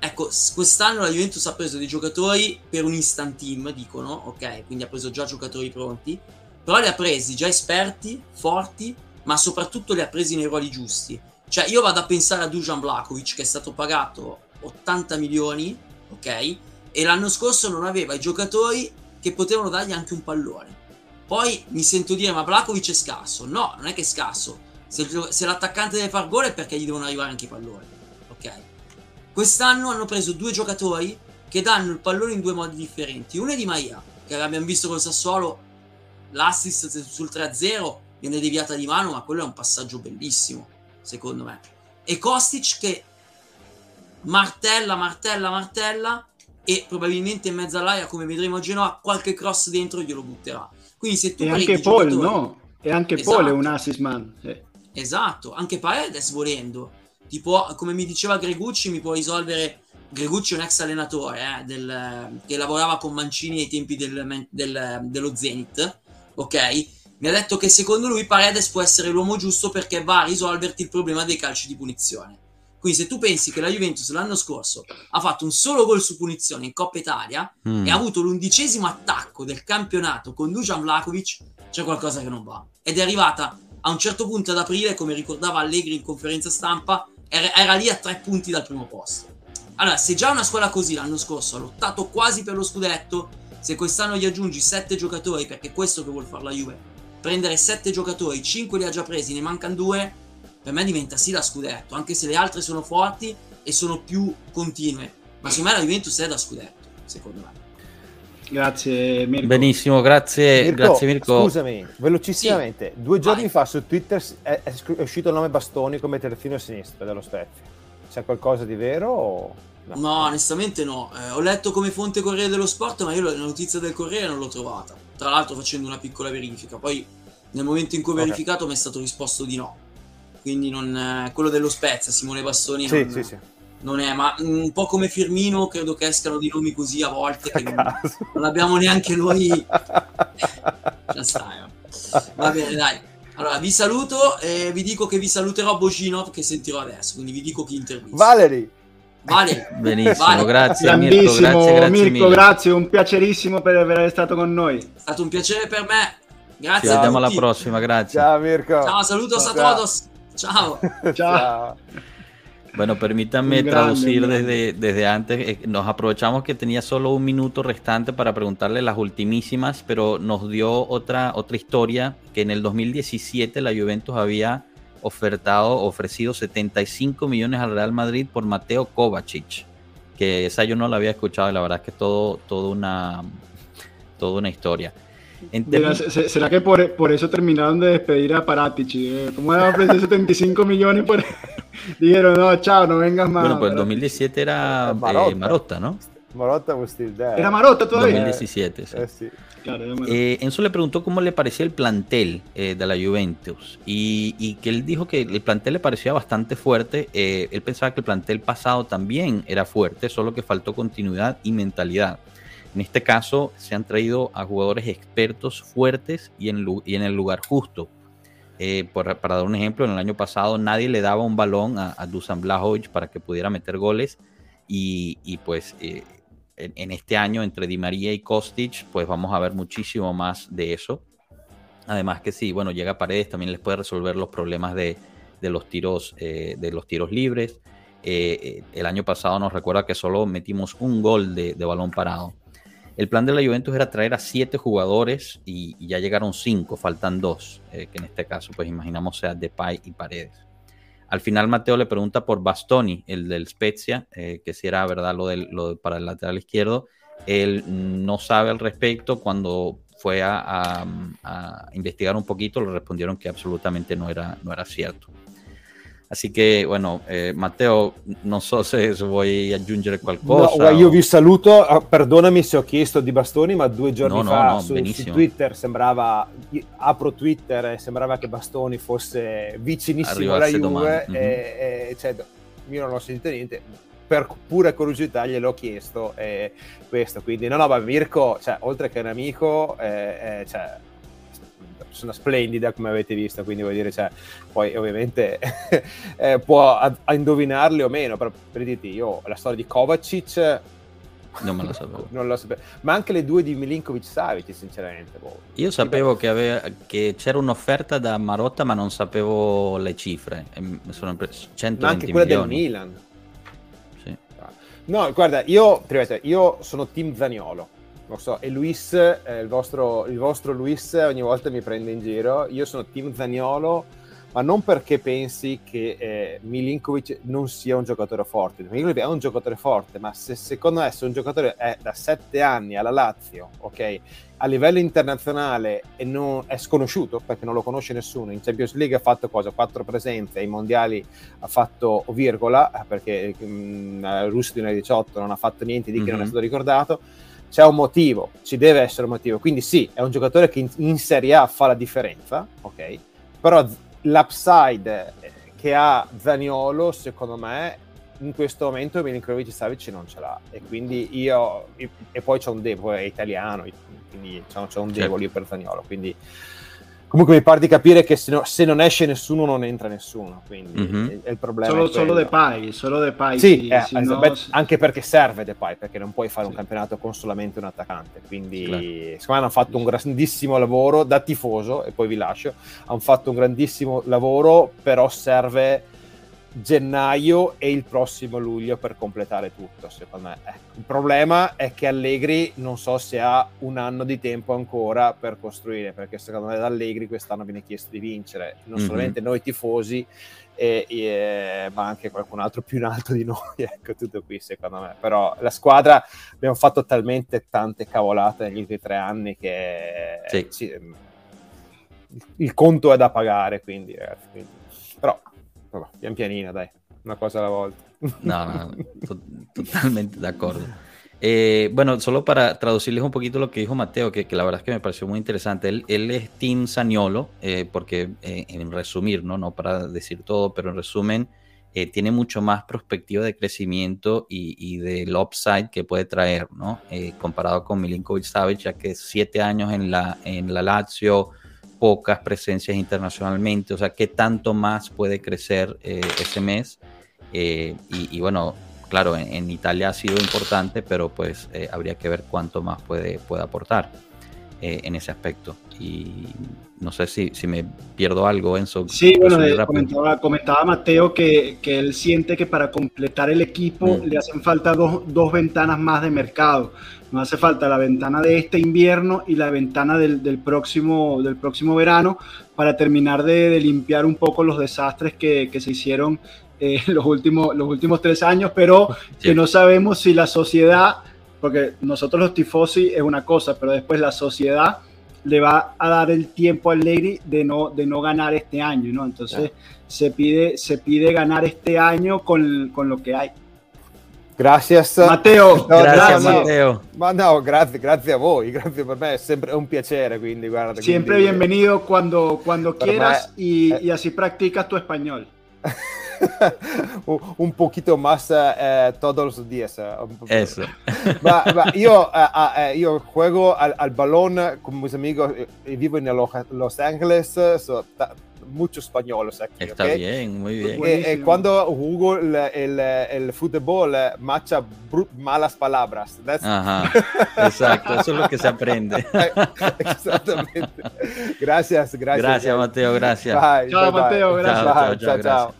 Ecco, quest'anno la Juventus ha preso dei giocatori per un instant team, dicono, ok, quindi ha preso già giocatori pronti, però li ha presi già esperti, forti, ma soprattutto li ha presi nei ruoli giusti. Cioè, io vado a pensare a Dujan Vlakovic che è stato pagato 80 milioni, ok? E l'anno scorso non aveva i giocatori che potevano dargli anche un pallone. Poi mi sento dire, ma Vlakovic è scarso. No, non è che è scarso. Se, se l'attaccante deve far gol è perché gli devono arrivare anche i palloni? Quest'anno hanno preso due giocatori che danno il pallone in due modi differenti. Uno è Di Maria, che abbiamo visto col Sassuolo, l'assist sul 3-0 viene deviata di mano, ma quello è un passaggio bellissimo, secondo me. E Kostic che martella, martella, martella e probabilmente in mezzo all'aria, come vedremo a Genoa, qualche cross dentro glielo butterà. Quindi se tu E anche Paul, giocatori- no? E anche Paul è Esatto. un assist man. sì. Esatto, anche Paredes volendo. Tipo, come mi diceva Gregucci, mi può risolvere. Gregucci è un ex allenatore eh, del- che lavorava con Mancini ai tempi del- del- dello Zenit. Ok? Mi ha detto che secondo lui Paredes può essere l'uomo giusto perché va a risolverti il problema dei calci di punizione. Quindi, se tu pensi che la Juventus l'anno scorso ha fatto un solo gol su punizione in Coppa Italia Mm. e ha avuto l'undicesimo attacco del campionato con Dujan Vlakovic, c'è qualcosa che non va. Ed è arrivata a un certo punto ad aprile, come ricordava Allegri in conferenza stampa, era, era lì a tre punti dal primo posto. Allora, se già una squadra così l'anno scorso ha lottato quasi per lo scudetto, se quest'anno gli aggiungi sette giocatori, perché è questo che vuol fare la Juve, prendere sette giocatori, cinque li ha già presi, ne mancano due, per me diventa sì la scudetto, anche se le altre sono forti e sono più continue. Ma secondo me la Juventus è da scudetto, secondo me. Grazie Mirko. Benissimo, grazie Mirko, grazie Mirko. Scusami, velocissimamente. Due giorni Vai. fa su Twitter è, è sc- è uscito il nome Bastoni come terzino sinistro dello Spezia. C'è qualcosa di vero o no? No, onestamente no. Eh, ho letto come fonte Corriere dello Sport, ma io la notizia del Corriere non l'ho trovata. Tra l'altro facendo una piccola verifica. Poi nel momento in cui ho Ok. verificato mi è stato risposto di no. Quindi non, eh, quello dello Spezia, Simone Bastoni, Sì, non, sì, sì. Non è. Ma un po' come Firmino, credo che escano di nomi così a volte che non, non abbiamo neanche noi. Già stai. Va bene, dai. Allora, vi saluto e vi dico che vi saluterò Boginov che sentirò adesso. Quindi vi dico chi intervista. Valerie! Vale. Benissimo, Vale. grazie Mirko, Grandissimo grazie, grazie Mirko, mille. grazie, un piacerissimo per aver stato con noi. È stato un piacere per me. Grazie Ci vediamo alla prossima, grazie. Ciao Mirko! Ciao, saludos a Ciao. todos. Ciao. Ciao. Bueno, permítanme traducir grande. desde, desde antes. Eh, Nos aprovechamos que tenía solo un minuto restante para preguntarle las ultimísimas, pero nos dio otra, otra historia que en el 2017 la Juventus había ofertado, ofrecido 75 millones al Real Madrid por Mateo Kovacic, que esa yo no la había escuchado y la verdad es que es todo, todo una, toda una historia. Mira, ¿Será que por, por eso terminaron de despedir a Paratici? eh? ¿Cómo era ofrecer 75 millones por... Dijeron, no, chao, no vengas más. bueno, pues el Paratici. 2017 era eh, Marotta. Marotta, ¿no? Marotta was still there. Era Marotta todavía. 2017, sí. Eh, sì. Claro, era. Eh, Enzo le preguntó cómo le parecía el plantel eh, de la Juventus y, y que él dijo que el plantel le parecía bastante fuerte. eh, él pensaba que el plantel pasado también era fuerte, solo que faltó continuidad y mentalidad. En este caso se han traído a jugadores expertos fuertes y en, el lugar justo. Eh, por- para dar un ejemplo, en el año pasado nadie le daba un balón a, Dusan Blajovic para que pudiera meter goles y, pues eh, en, este año entre Di María y Kostic, pues vamos a ver muchísimo más de eso. Además que sí, bueno, llega a Paredes, también les puede resolver los problemas de, los, tiros, eh, de los tiros libres. Eh, el año pasado nos recuerda que solo metimos un gol de balón parado. El plan de la Juventus era traer a siete jugadores y, ya llegaron cinco, faltan dos, eh, que en este caso pues imaginamos sea Depay y Paredes. Al final Mateo le pregunta por Bastoni, el del Spezia, eh, que si era verdad lo, del, para el lateral izquierdo. Él no sabe al respecto. Cuando fue a, a- a investigar un poquito, le respondieron que absolutamente no era, no era cierto. Así che, bueno, eh, Matteo, non so se, se vuoi aggiungere No, qualcosa. guarda, o- io vi saluto, ah, perdonami se ho chiesto di bastoni, ma due giorni No, no, fa no, su, su. Twitter sembrava, apro Twitter e sembrava che Bastoni fosse vicinissimo alla Juve, mhm. e, e, cioè, io non ho sentito niente, per pura curiosità gliel'ho chiesto e questo, quindi no, no, ma Mirko, cioè, oltre che un amico, eh, eh, cioè, persona splendida come avete visto, quindi vuol dire, cioè, poi ovviamente eh, può a, a indovinarli o meno, però per dirti, io la storia di Kovacic Non me la sapevo. non lo sapevo, ma anche le due di Milinkovic Savic, sinceramente. boh. Io sapevo che, aveva- che c'era un'offerta da Marotta, ma non sapevo le cifre. Sono preso 120 Ma anche quella del milioni. Milan. Sì. No, guarda, io, prima, io sono team Zaniolo. Lo so, e Luis, eh, il, vostro, il vostro Luis ogni volta mi prende in giro. Io sono team Zaniolo, ma non perché pensi che eh, Milinkovic non sia un giocatore forte. Milinkovic è un giocatore forte, ma se secondo me se un giocatore è da sette anni alla Lazio, ok, a livello internazionale e non, è sconosciuto perché non lo conosce nessuno. In Champions League ha fatto cosa? Quattro presenze, ai mondiali ha fatto virgola eh, perché mh, eh, Russia 2018 non ha fatto niente di che non è Mhm. stato ricordato. C'è un motivo, ci deve essere un motivo. Quindi sì, è un giocatore che in, in Serie A fa la differenza, ok? Però l'upside eh, che ha Zaniolo, secondo me, in questo momento Milinkovic Savic non ce l'ha. E quindi io... E, poi c'è un debole, è italiano, quindi c'è, c'è un Certo. debole per Zaniolo. Quindi comunque mi pare di capire che se, no- se non esce nessuno non entra nessuno. Quindi Mhm. è, è il problema. Solo, è quello. solo Depay, solo Depay. Sì, eh, sì, no, esatto, sì. anche perché serve Depay, perché non puoi fare un Sì. campionato con solamente un attaccante. Quindi, Claro. secondo me hanno fatto un grandissimo lavoro da tifoso, e poi vi lascio. Hanno fatto un grandissimo lavoro, però serve gennaio e il prossimo luglio per completare tutto, secondo me. Ecco, il problema è che Allegri non so se ha un anno di tempo ancora per costruire, perché secondo me da Allegri quest'anno viene chiesto di vincere, non mm-hmm. solamente noi tifosi, e, e, ma anche qualcun altro più in alto di noi, ecco tutto qui secondo me. Però la squadra abbiamo fatto talmente tante cavolate negli ultimi tre anni che sì. Sì, il conto è da pagare, quindi, ragazzi, quindi. però vabbè, pian pianino, dai, una cosa alla volta. No, no, to- totalmente de acuerdo. Eh, bueno, solo para traducirles un poquito lo que dijo Mateo, que, que la verdad es que me pareció muy interesante. Él, él es Team Saniolo, eh, porque eh, en resumir, ¿no? no para decir todo, pero en resumen, eh, tiene mucho más perspectiva de crecimiento y, y del upside que puede traer, ¿no? Eh, comparado con Milinkovic Savic, ya que siete años en la, en la Lazio, pocas presencias internacionalmente, o sea, qué tanto más puede crecer eh, ese mes. Eh, y, y, bueno, claro, en, Italia ha sido importante, pero pues eh, habría que ver cuánto más puede, puede aportar eh, en ese aspecto. Y no sé si, si me pierdo algo, Enzo. Sí, bueno, comentaba, comentaba, Mateo que, que, él siente que para completar el equipo mm. le hacen falta dos, dos ventanas más de mercado nos hace falta la ventana de este invierno y la ventana del, del próximo, del próximo verano para terminar de, de limpiar un poco los desastres que, que se hicieron eh, los, últimos, los últimos tres años, pero sí. que no sabemos si la sociedad, porque nosotros los tifosi es una cosa, pero después la sociedad le va a dar el tiempo al Lady de no, de no ganar este año, ¿no? Entonces se, pide, se pide ganar este año con, con lo que hay. Gracias. Matteo, no, grazie, no, Matteo. Ma no, grazie, grazie a voi, grazie per me, è sempre un piacere, quindi guarda. Siempre quindi... bienvenido cuando, cuando quieras me... y, y, así practicas tu español. Un poquito más eh, todos los días. Eso. eh, io, juego al, al, balón con mis amigos, vivo en Los Ángeles, so, mucho españoles aquí. Está ¿okay? bien, muy bien. Eh, eh, cuando jugo el, el, el fútbol, macha malas palabras. That's... Ajá, exacto, eso es lo que se aprende. Exactamente. Gracias, gracias. Gracias, Mateo, gracias. Bye, chao, bye, Mateo, bye. gracias. Chao, chao, chao, chao.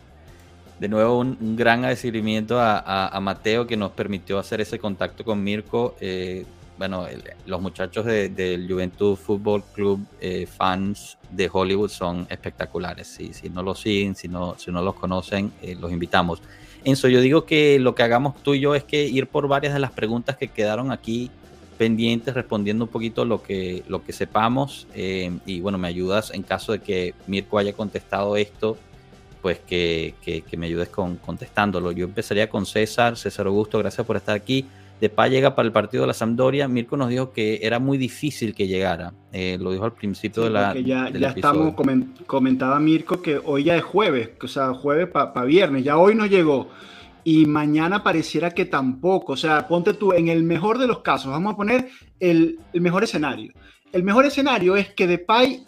De nuevo, un, un gran agradecimiento a, a, a, Mateo que nos permitió hacer ese contacto con Mirko. Eh, bueno, el, los muchachos del de Juventud Fútbol Club, eh, fans de Hollywood, son espectaculares. Si, si no los siguen, si no, si no los conocen, eh, los invitamos. Enzo, yo digo que lo que hagamos tú y yo es que ir por varias de las preguntas que quedaron aquí pendientes, respondiendo un poquito lo que, lo que sepamos. Eh, y bueno, me ayudas en caso de que Mirko haya contestado esto, pues que, que, que me ayudes con contestándolo. Yo empezaría con César. César Augusto, gracias por estar aquí. Depay llega para el partido de la Sampdoria. Mirko nos dijo que era muy difícil que llegara. Eh, lo dijo al principio sí, de la. Ya, ya estamos, comentaba Mirko que hoy ya es jueves, o sea, jueves para pa viernes. Ya hoy no llegó. Y mañana pareciera que tampoco. O sea, ponte tú, en el mejor de los casos, vamos a poner el, el mejor escenario. El mejor escenario es que Depay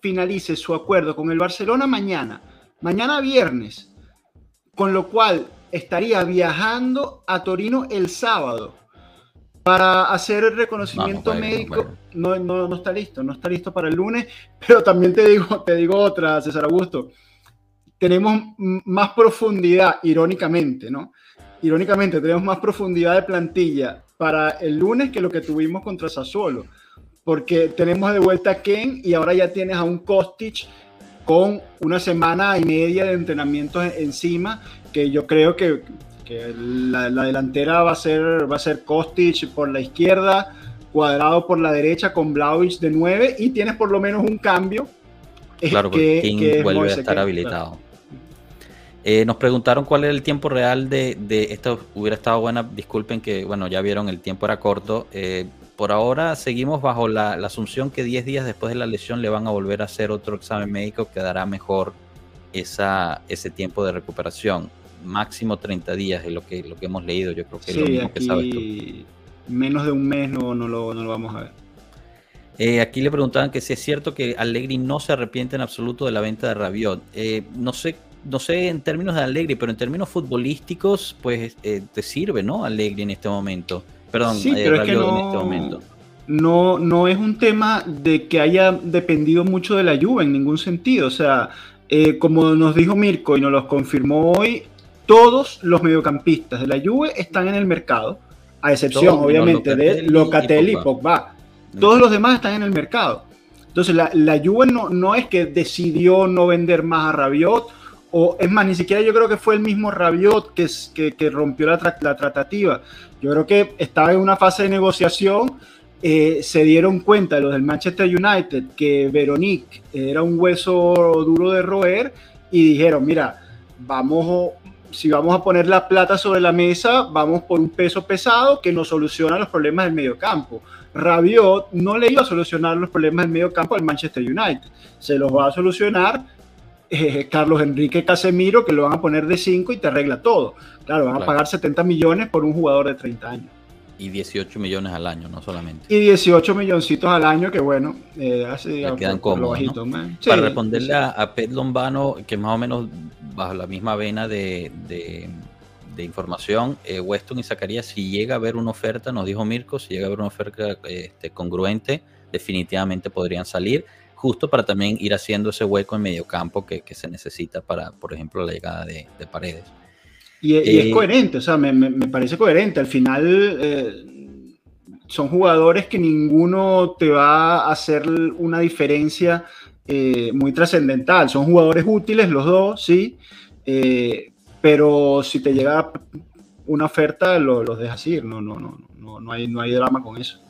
finalice su acuerdo con el Barcelona mañana, mañana viernes, con lo cual estaría viajando a Torino el sábado para hacer el reconocimiento médico. No, no, no, está listo, no está listo para el lunes, pero también te digo, te digo otra, César Augusto. Tenemos más profundidad, irónicamente, ¿no? Irónicamente, tenemos más profundidad de plantilla para el lunes que lo que tuvimos contra Sassuolo, porque tenemos de vuelta a Ken y ahora ya tienes a un Kostic con una semana y media de entrenamiento encima que yo creo que, que la, la, delantera va a ser va a ser Kostic por la izquierda, Cuadrado por la derecha con Blaovic de 9 y tienes por lo menos un cambio. Claro, que, King que vuelve a estar que, habilitado. Claro. Eh, nos preguntaron cuál era el tiempo real de, de, esto. Hubiera estado buena. Disculpen que, bueno, ya vieron, el tiempo era corto. Eh, por ahora seguimos bajo la, la, asunción que 10 días después de la lesión le van a volver a hacer otro examen médico que dará mejor esa, ese tiempo de recuperación máximo 30 días es lo que, lo que hemos leído. Yo creo que sí, lo mismo aquí, que sabes tú. Menos de un mes no, no, lo, no lo vamos a ver. Eh, aquí le preguntaban que si es cierto que Allegri no se arrepiente en absoluto de la venta de Rabiot. Eh, no sé, no sé en términos de Allegri, pero en términos futbolísticos, pues eh, te sirve, ¿no? Allegri en este momento. Perdón, sí, pero es que no, en este momento. No, no es un tema de que haya dependido mucho de la Juve en ningún sentido. O sea, eh, como nos dijo Mirko y nos lo confirmó hoy, todos los mediocampistas de la Juve están en el mercado, a excepción obviamente de Locatelli y Pogba. Todos los demás están en el mercado. Entonces la, la Juve no, no es que decidió no vender más a Rabiot, o es más, ni siquiera yo creo que fue el mismo Rabiot que, que, que rompió la, la, tratativa. Yo creo que estaba en una fase de negociación, eh, se dieron cuenta los del Manchester United que Veronique era un hueso duro de roer y dijeron, mira, vamos, si vamos a poner la plata sobre la mesa, vamos por un peso pesado que nos soluciona los problemas del mediocampo. Rabiot no le iba a solucionar los problemas del mediocampo al Manchester United, se los va a solucionar eh, Carlos Enrique Casemiro, que lo van a poner de 5 y te arregla todo. Claro, van a pagar 70 millones por un jugador de 30 años. Y 18 millones al año, no solamente. Y 18 milloncitos al año, que bueno, eh, quedan cómodos. Para responderle a, Pet Lombano, que más o menos bajo la misma vena de, información, eh, Weston y Zacarías, si llega a haber una oferta, nos dijo Mirko, si llega a haber una oferta este, congruente, definitivamente podrían salir justo para también ir haciendo ese hueco en medio campo que, se necesita para, por ejemplo, la llegada de, Paredes. Y, es eh, coherente, o sea, me, parece coherente. Al final eh, son jugadores que ninguno te va a hacer una diferencia eh, muy trascendental. Son jugadores útiles los dos, sí, pero si te llega una oferta, los dejas ir. No, no, no, no, no, hay, no hay drama con eso.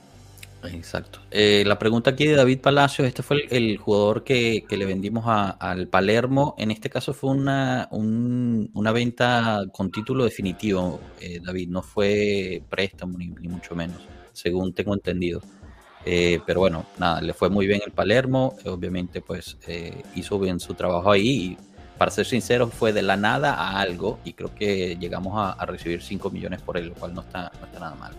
Exacto. Eh, la pregunta aquí de David Palacios, este fue el, jugador que, le vendimos al Palermo. En este caso fue una, una venta con título definitivo, eh, David, no fue préstamo ni, mucho menos, según tengo entendido. Eh, pero bueno, nada, le fue muy bien el Palermo, obviamente pues hizo bien su trabajo ahí y para ser sincero fue de la nada a algo y creo que llegamos a, a recibir 5 millones por él, lo cual no está, no está nada mal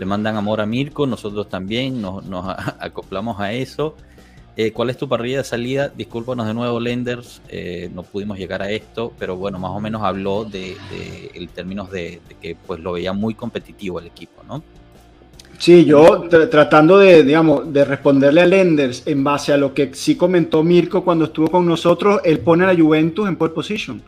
le mandan amor a Mirko, nosotros también nos, acoplamos a eso. Eh, ¿Cuál es tu parrilla de salida? Discúlpanos de nuevo, Lenders, eh, no pudimos llegar a esto, pero bueno, más o menos habló de, de, términos de, que pues lo veía muy competitivo el equipo, ¿no? Sí, yo tratando de, digamos, de responderle a Lenders en base a lo que sí comentó Mirko cuando estuvo con nosotros, él pone a la Juventus en pole position.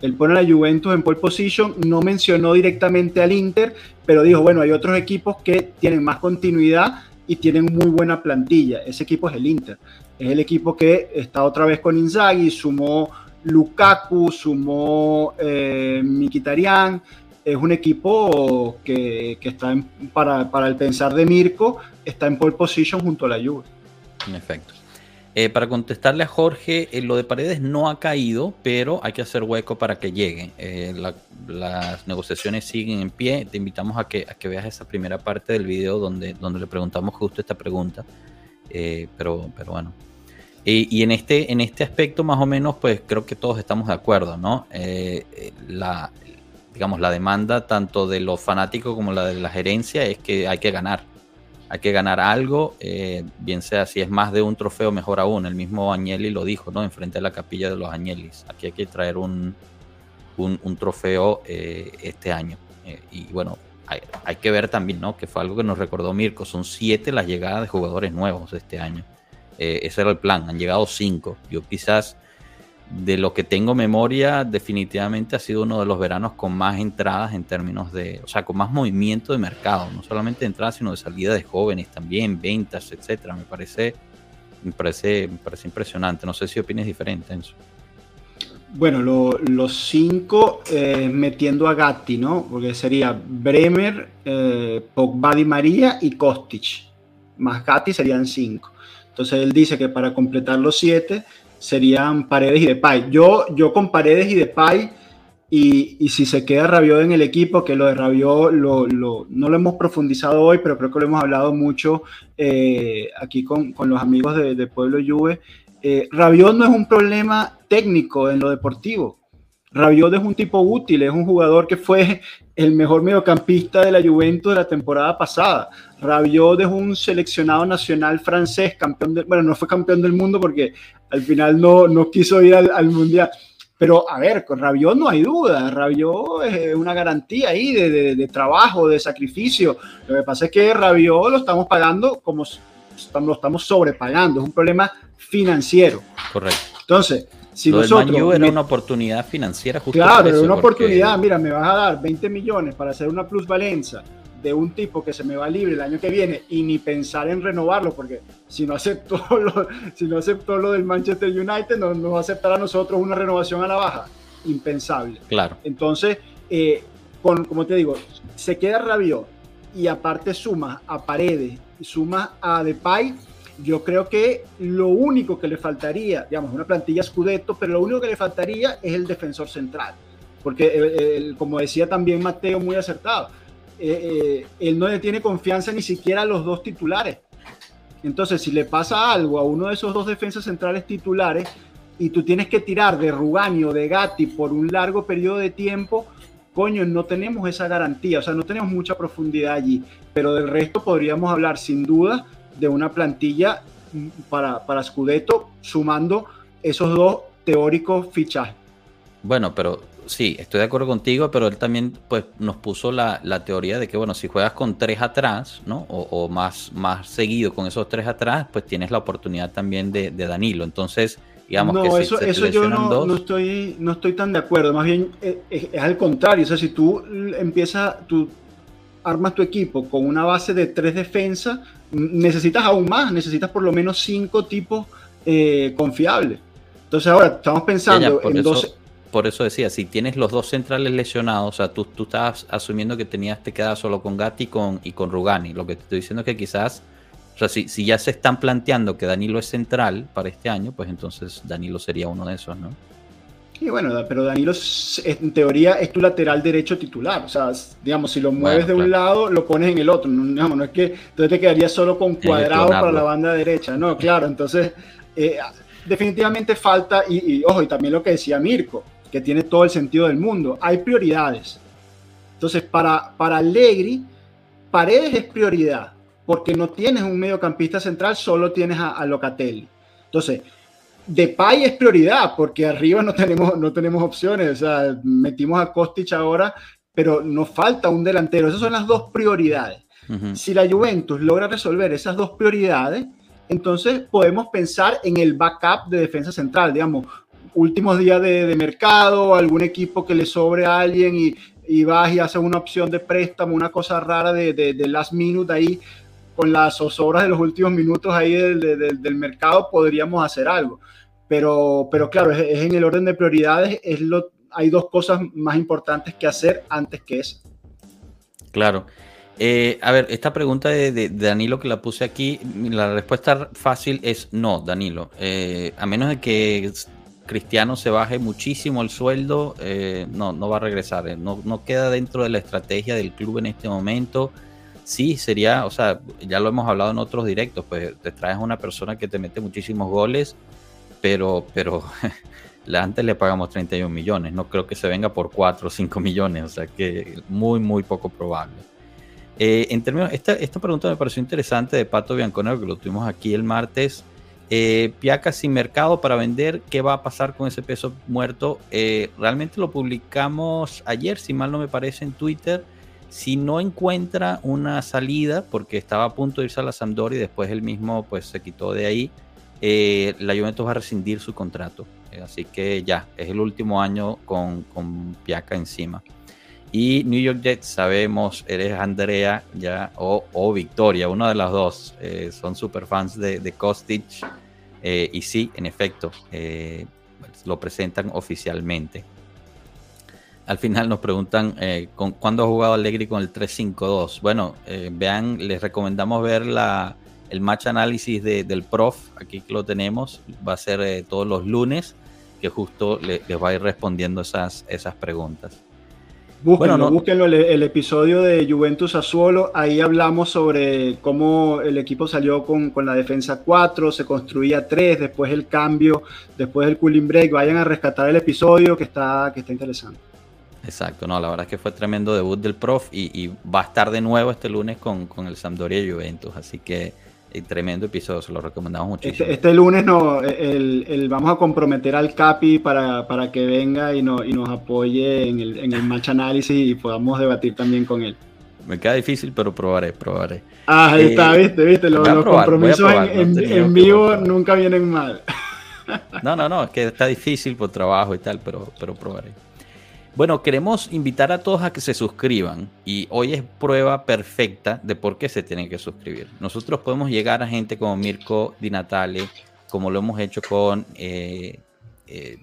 Él pone a la Juventus en pole position, no mencionó directamente al Inter, pero dijo, bueno, hay otros equipos que tienen más continuidad y tienen muy buena plantilla. Ese equipo es el Inter. Es el equipo que está otra vez con Inzaghi, sumó Lukaku, sumó eh. Es un equipo que, está para, para el pensar de Mirko, está en pole position junto a la Juve. En efecto. Eh, para contestarle a Jorge, eh, lo de Paredes no ha caído, pero hay que hacer hueco para que llegue. Eh, las negociaciones siguen en pie. Te invitamos a que, a que veas esa primera parte del video donde, donde le preguntamos justo esta pregunta. pero, pero bueno. Y, en, este, en este aspecto, más o menos, pues creo que todos estamos de acuerdo, ¿no? la, digamos, la demanda tanto de los fanáticos como la de la gerencia es que hay que ganar hay que ganar algo, eh, bien sea si es más de un trofeo, mejor aún. El mismo Agnelli lo dijo, ¿no? Enfrente de la capilla de los Agnellis. Aquí hay que traer un, un, trofeo eh, este año. Eh, y bueno, hay, hay, que ver también, ¿no? Que fue algo que nos recordó Mirko. Son siete las llegadas de jugadores nuevos este año. ese era el plan. Han llegado cinco. Yo quizás de lo que tengo memoria, definitivamente ha sido uno de los veranos con más entradas en términos de, o sea, con más movimiento de mercado, no solamente de entradas, sino de salida de jóvenes también, ventas, etcétera. Me parece, me parece, me parece impresionante. No sé si opinas diferente. Bueno, los cinco eh, metiendo a Gatti, ¿no? Porque sería Bremer, eh, Pogba Di María y Kostic. Más Gatti serían cinco. Entonces él dice que para completar los siete serían Paredes y Depay. Yo, yo con Paredes y Depay, y, y si se queda Rabiot en el equipo, que lo de Rabiot lo, lo, no lo hemos profundizado hoy, pero creo que lo hemos hablado mucho eh, aquí con, con, los amigos de, Pueblo Juve. Eh, no es un problema técnico en lo deportivo. Rabiot es un tipo útil, es un jugador que fue el mejor mediocampista de la Juventus de la temporada pasada. Rabiot es un seleccionado nacional francés, campeón del, bueno, no fue campeón del mundo porque al final no, no quiso ir al, mundial. Pero a ver, con Rabiot no hay duda, Rabiot es una garantía ahí de, de, trabajo, de sacrificio. Lo que pasa es que Rabiot lo estamos pagando como lo estamos sobrepagando, es un problema financiero. Correcto. Entonces, Si Lo nosotros del Man U era met- una oportunidad financiera justo Claro, por era eso, una porque- oportunidad. Mira, me vas a dar 20 millones para hacer una plusvalencia de un tipo que se me va libre el año que viene y ni pensar en renovarlo, porque si no aceptó lo, si no aceptó lo del Manchester United, no nos va a aceptar a nosotros una renovación a la baja. Impensable. Claro, Entonces, eh, con, como te digo, se queda Rabiot y aparte sumas a Paredes y sumas a Depay, yo creo que lo único que le faltaría, digamos, una plantilla Scudetto, pero lo único que le faltaría es el defensor central. Porque, eh, como decía también Mateo, muy acertado, eh, eh, él no le tiene confianza ni siquiera a los dos titulares. Entonces, si le pasa algo a uno de esos dos defensas centrales titulares y tú tienes que tirar de Rugani o de Gatti por un largo periodo de tiempo, coño, no tenemos esa garantía, o sea, no tenemos mucha profundidad allí, pero del resto podríamos hablar sin duda de una plantilla para, para Scudetto sumando esos dos teóricos fichajes. Bueno, pero sí, estoy de acuerdo contigo, pero él también pues, nos puso la, la teoría de que, bueno, si juegas con tres atrás, ¿no? O, o más, más seguido con esos tres atrás, pues tienes la oportunidad también de, de Danilo. Entonces, digamos no, que eso, se eso yo no, dos, no estoy, no estoy tan de acuerdo. Más bien eh, es, es al contrario. O sea, si tú empiezas, tú armas tu equipo con una base de tres defensas, n- necesitas aún más, necesitas por lo menos cinco tipos eh, confiables. Entonces ahora estamos Ya, pensando ya, por, en eso, 12... por eso decía, si tienes los dos centrales lesionados, o sea, tú, tú estabas asumiendo que tenías, te quedabas solo con Gatti y con, y con Rugani. Lo que te estoy diciendo es que quizás, o sea, si, si ya se están planteando que Danilo es central para este año, pues entonces Danilo sería uno de esos, ¿no? Y bueno, pero Danilo en teoría es tu lateral derecho titular. O sea, digamos, si lo mueves Bueno, de un claro. lado, lo pones en el otro. No, digamos, no es que entonces te quedaría solo con cuadrado para la banda derecha. No, claro, entonces eh, definitivamente falta, y, y, ojo, y también lo que decía Mirko, que tiene todo el sentido del mundo. Hay prioridades. Entonces, para, para Allegri, Paredes es prioridad, porque no tienes un mediocampista central, solo tienes a, a Locatelli. Entonces, Depay es prioridad porque arriba no tenemos, no tenemos opciones. O sea, metimos a Kostic ahora, pero nos falta un delantero. Esas son las dos prioridades. Ujú. Si la Juventus logra resolver esas dos prioridades, entonces podemos pensar en el backup de defensa central, digamos, últimos días de, de mercado, algún equipo que le sobre a alguien y, y vas y haces una opción de préstamo, una cosa rara de, de, de last minute ahí, con las zozobras de los últimos minutos ahí del, del- del mercado, podríamos hacer algo. Pero, pero claro, es, en el orden de prioridades, es lo, hay dos cosas más importantes que hacer antes que esa. Claro. Eh, a ver, esta pregunta de, Danilo que la puse aquí, la respuesta fácil es no, Danilo. Eh, a menos de que Cristiano se baje muchísimo el sueldo, eh, no, no va a regresar. eh, No, no queda dentro de la estrategia del club en este momento. Sí, sería, o sea, ya lo hemos hablado en otros directos, pues te traes una persona que te mete muchísimos goles, pero, pero antes le pagamos 31 millones. No creo que se venga por 4 o 5 millones, o sea que muy, muy poco probable. Eh, en términos, esta, esta pregunta me pareció interesante de Pato Bianconero, que lo tuvimos aquí el martes. Eh, Piaca sin mercado para vender, ¿qué va a pasar con ese peso muerto? Eh, realmente lo publicamos ayer, si mal no me parece, en Twitter. Si no encuentra una salida, porque estaba a punto de irse a la Sampdoria y después él mismo pues, se quitó de ahí, eh, la Juventus va a rescindir su contrato. Eh, así que ya, es el último año con, con Piaca encima. Y New York Jets, sabemos, eres Andrea ya o, o Victoria, una de las dos. Eh, son super fans de, de Kostic. Eh, y sí, en efecto, eh, lo presentan oficialmente. Al final nos preguntan eh, ¿con, cuándo ha jugado Allegri con el 3-5-2. Bueno, vean, les recomendamos ver la, el match análisis de- del prof. Aquí lo tenemos. Va a ser eh, todos los lunes, que justo le- les va a ir respondiendo esas, esas preguntas. Búsquenlo, Bueno, no- búsquenlo, el, el episodio de Juventus Azuolo, ahí hablamos sobre cómo el equipo salió con, con la defensa 4, se construía 3, después el cambio, después el cooling break, vayan a rescatar el episodio que está, que está interesante. Exacto, no, la verdad es que fue tremendo debut del prof y, y va a estar de nuevo este lunes con, con el Sampdoria Juventus, así que tremendo episodio, se lo recomendamos muchísimo. Este, este lunes no, el, el- vamos a comprometer al Capi para, para que venga y, no, y nos apoye en el, en el match análisis y podamos debatir también con él. Me queda difícil, pero probaré, probaré. Ah, ahí Eh, está, viste, viste, los, los probar, compromisos probar, en, no en- vivo nunca vienen mal. No, no, no, es que está difícil por trabajo y tal, pero, pero probaré. Bueno, queremos invitar a todos a que se suscriban y hoy es prueba perfecta de por qué se tienen que suscribir. Nosotros podemos llegar a gente como Mirko Di Natale, como lo hemos hecho con eh, eh,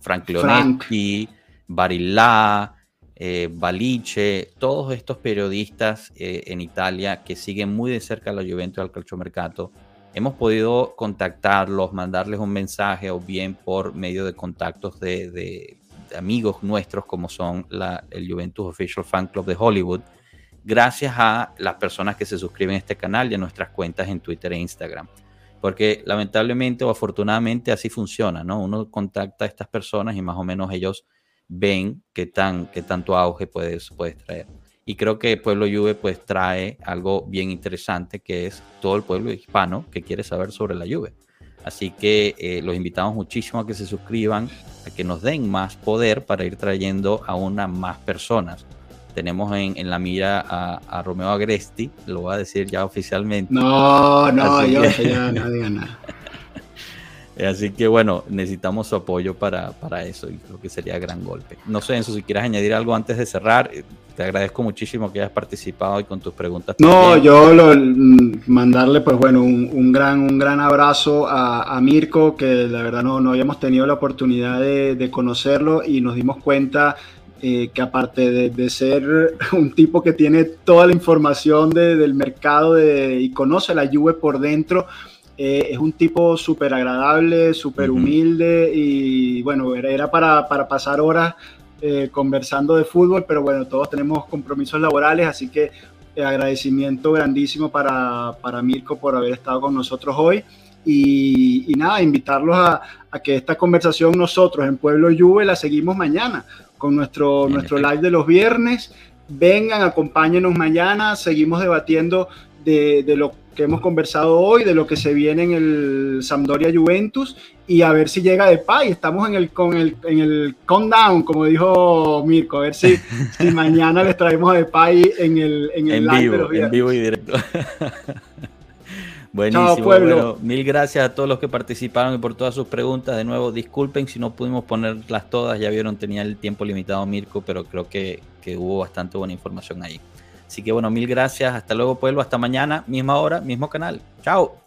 Frank Leonetti, Barilla, eh, Balice, todos estos periodistas eh, en Italia que siguen muy de cerca a la Juventus al calciomercato. Hemos podido contactarlos, mandarles un mensaje o bien por medio de contactos de, amigos nuestros como son la, el Juventus Official Fan Club de Hollywood, gracias a las personas que se suscriben a este canal y a nuestras cuentas en Twitter e Instagram. Porque lamentablemente o afortunadamente así funciona, ¿no? Uno contacta a estas personas y más o menos ellos ven qué, tan, qué tanto auge puedes, puedes traer. Y creo que Pueblo Juve pues trae algo bien interesante que es todo el pueblo hispano que quiere saber sobre la Juve. Así que eh, los invitamos muchísimo a que se suscriban, a que nos den más poder para ir trayendo a una más personas. Tenemos en, en la mira a, Romeo Agresti, lo voy a decir ya oficialmente. No, no, yo ya no diga nada. Así que bueno, necesitamos su apoyo para, para, eso y creo que sería gran golpe. No sé, Enzo, si quieres añadir algo antes de cerrar, eh, te agradezco muchísimo que hayas participado y con tus preguntas. No, yo lo, mandarle pues bueno, un, gran, un gran abrazo a, Mirko, que la verdad no, no habíamos tenido la oportunidad de, conocerlo y nos dimos cuenta eh, que aparte de, ser un tipo que tiene toda la información del mercado de, y conoce la Juve por dentro, eh, es un tipo súper agradable, súper humilde y bueno, era, para, para, pasar horas eh, conversando de fútbol, pero bueno, todos tenemos compromisos laborales, así que eh, agradecimiento grandísimo para, para, Mirko por haber estado con nosotros hoy. Y, nada, invitarlos a, a, que esta conversación nosotros en Pueblo Juve la seguimos mañana con nuestro, nuestro live de los viernes. Vengan, acompáñenos mañana, seguimos debatiendo de, de lo que hemos conversado hoy, de lo que se viene en el Sampdoria Juventus y a ver si llega de pay. Estamos en el, con el, en el countdown, como dijo Mirko, a ver si, si mañana les traemos a Depay en el, en el live vivo, En vivo y directo. Buenísimo. Bueno, mil gracias a todos los que participaron y por todas sus preguntas. De nuevo, disculpen si no pudimos ponerlas todas. Ya vieron, tenía el tiempo limitado Mirko, pero creo que, que hubo bastante buena información ahí. Así que bueno, mil gracias. Hasta luego, pueblo. Hasta mañana, misma hora, mismo canal. Chao.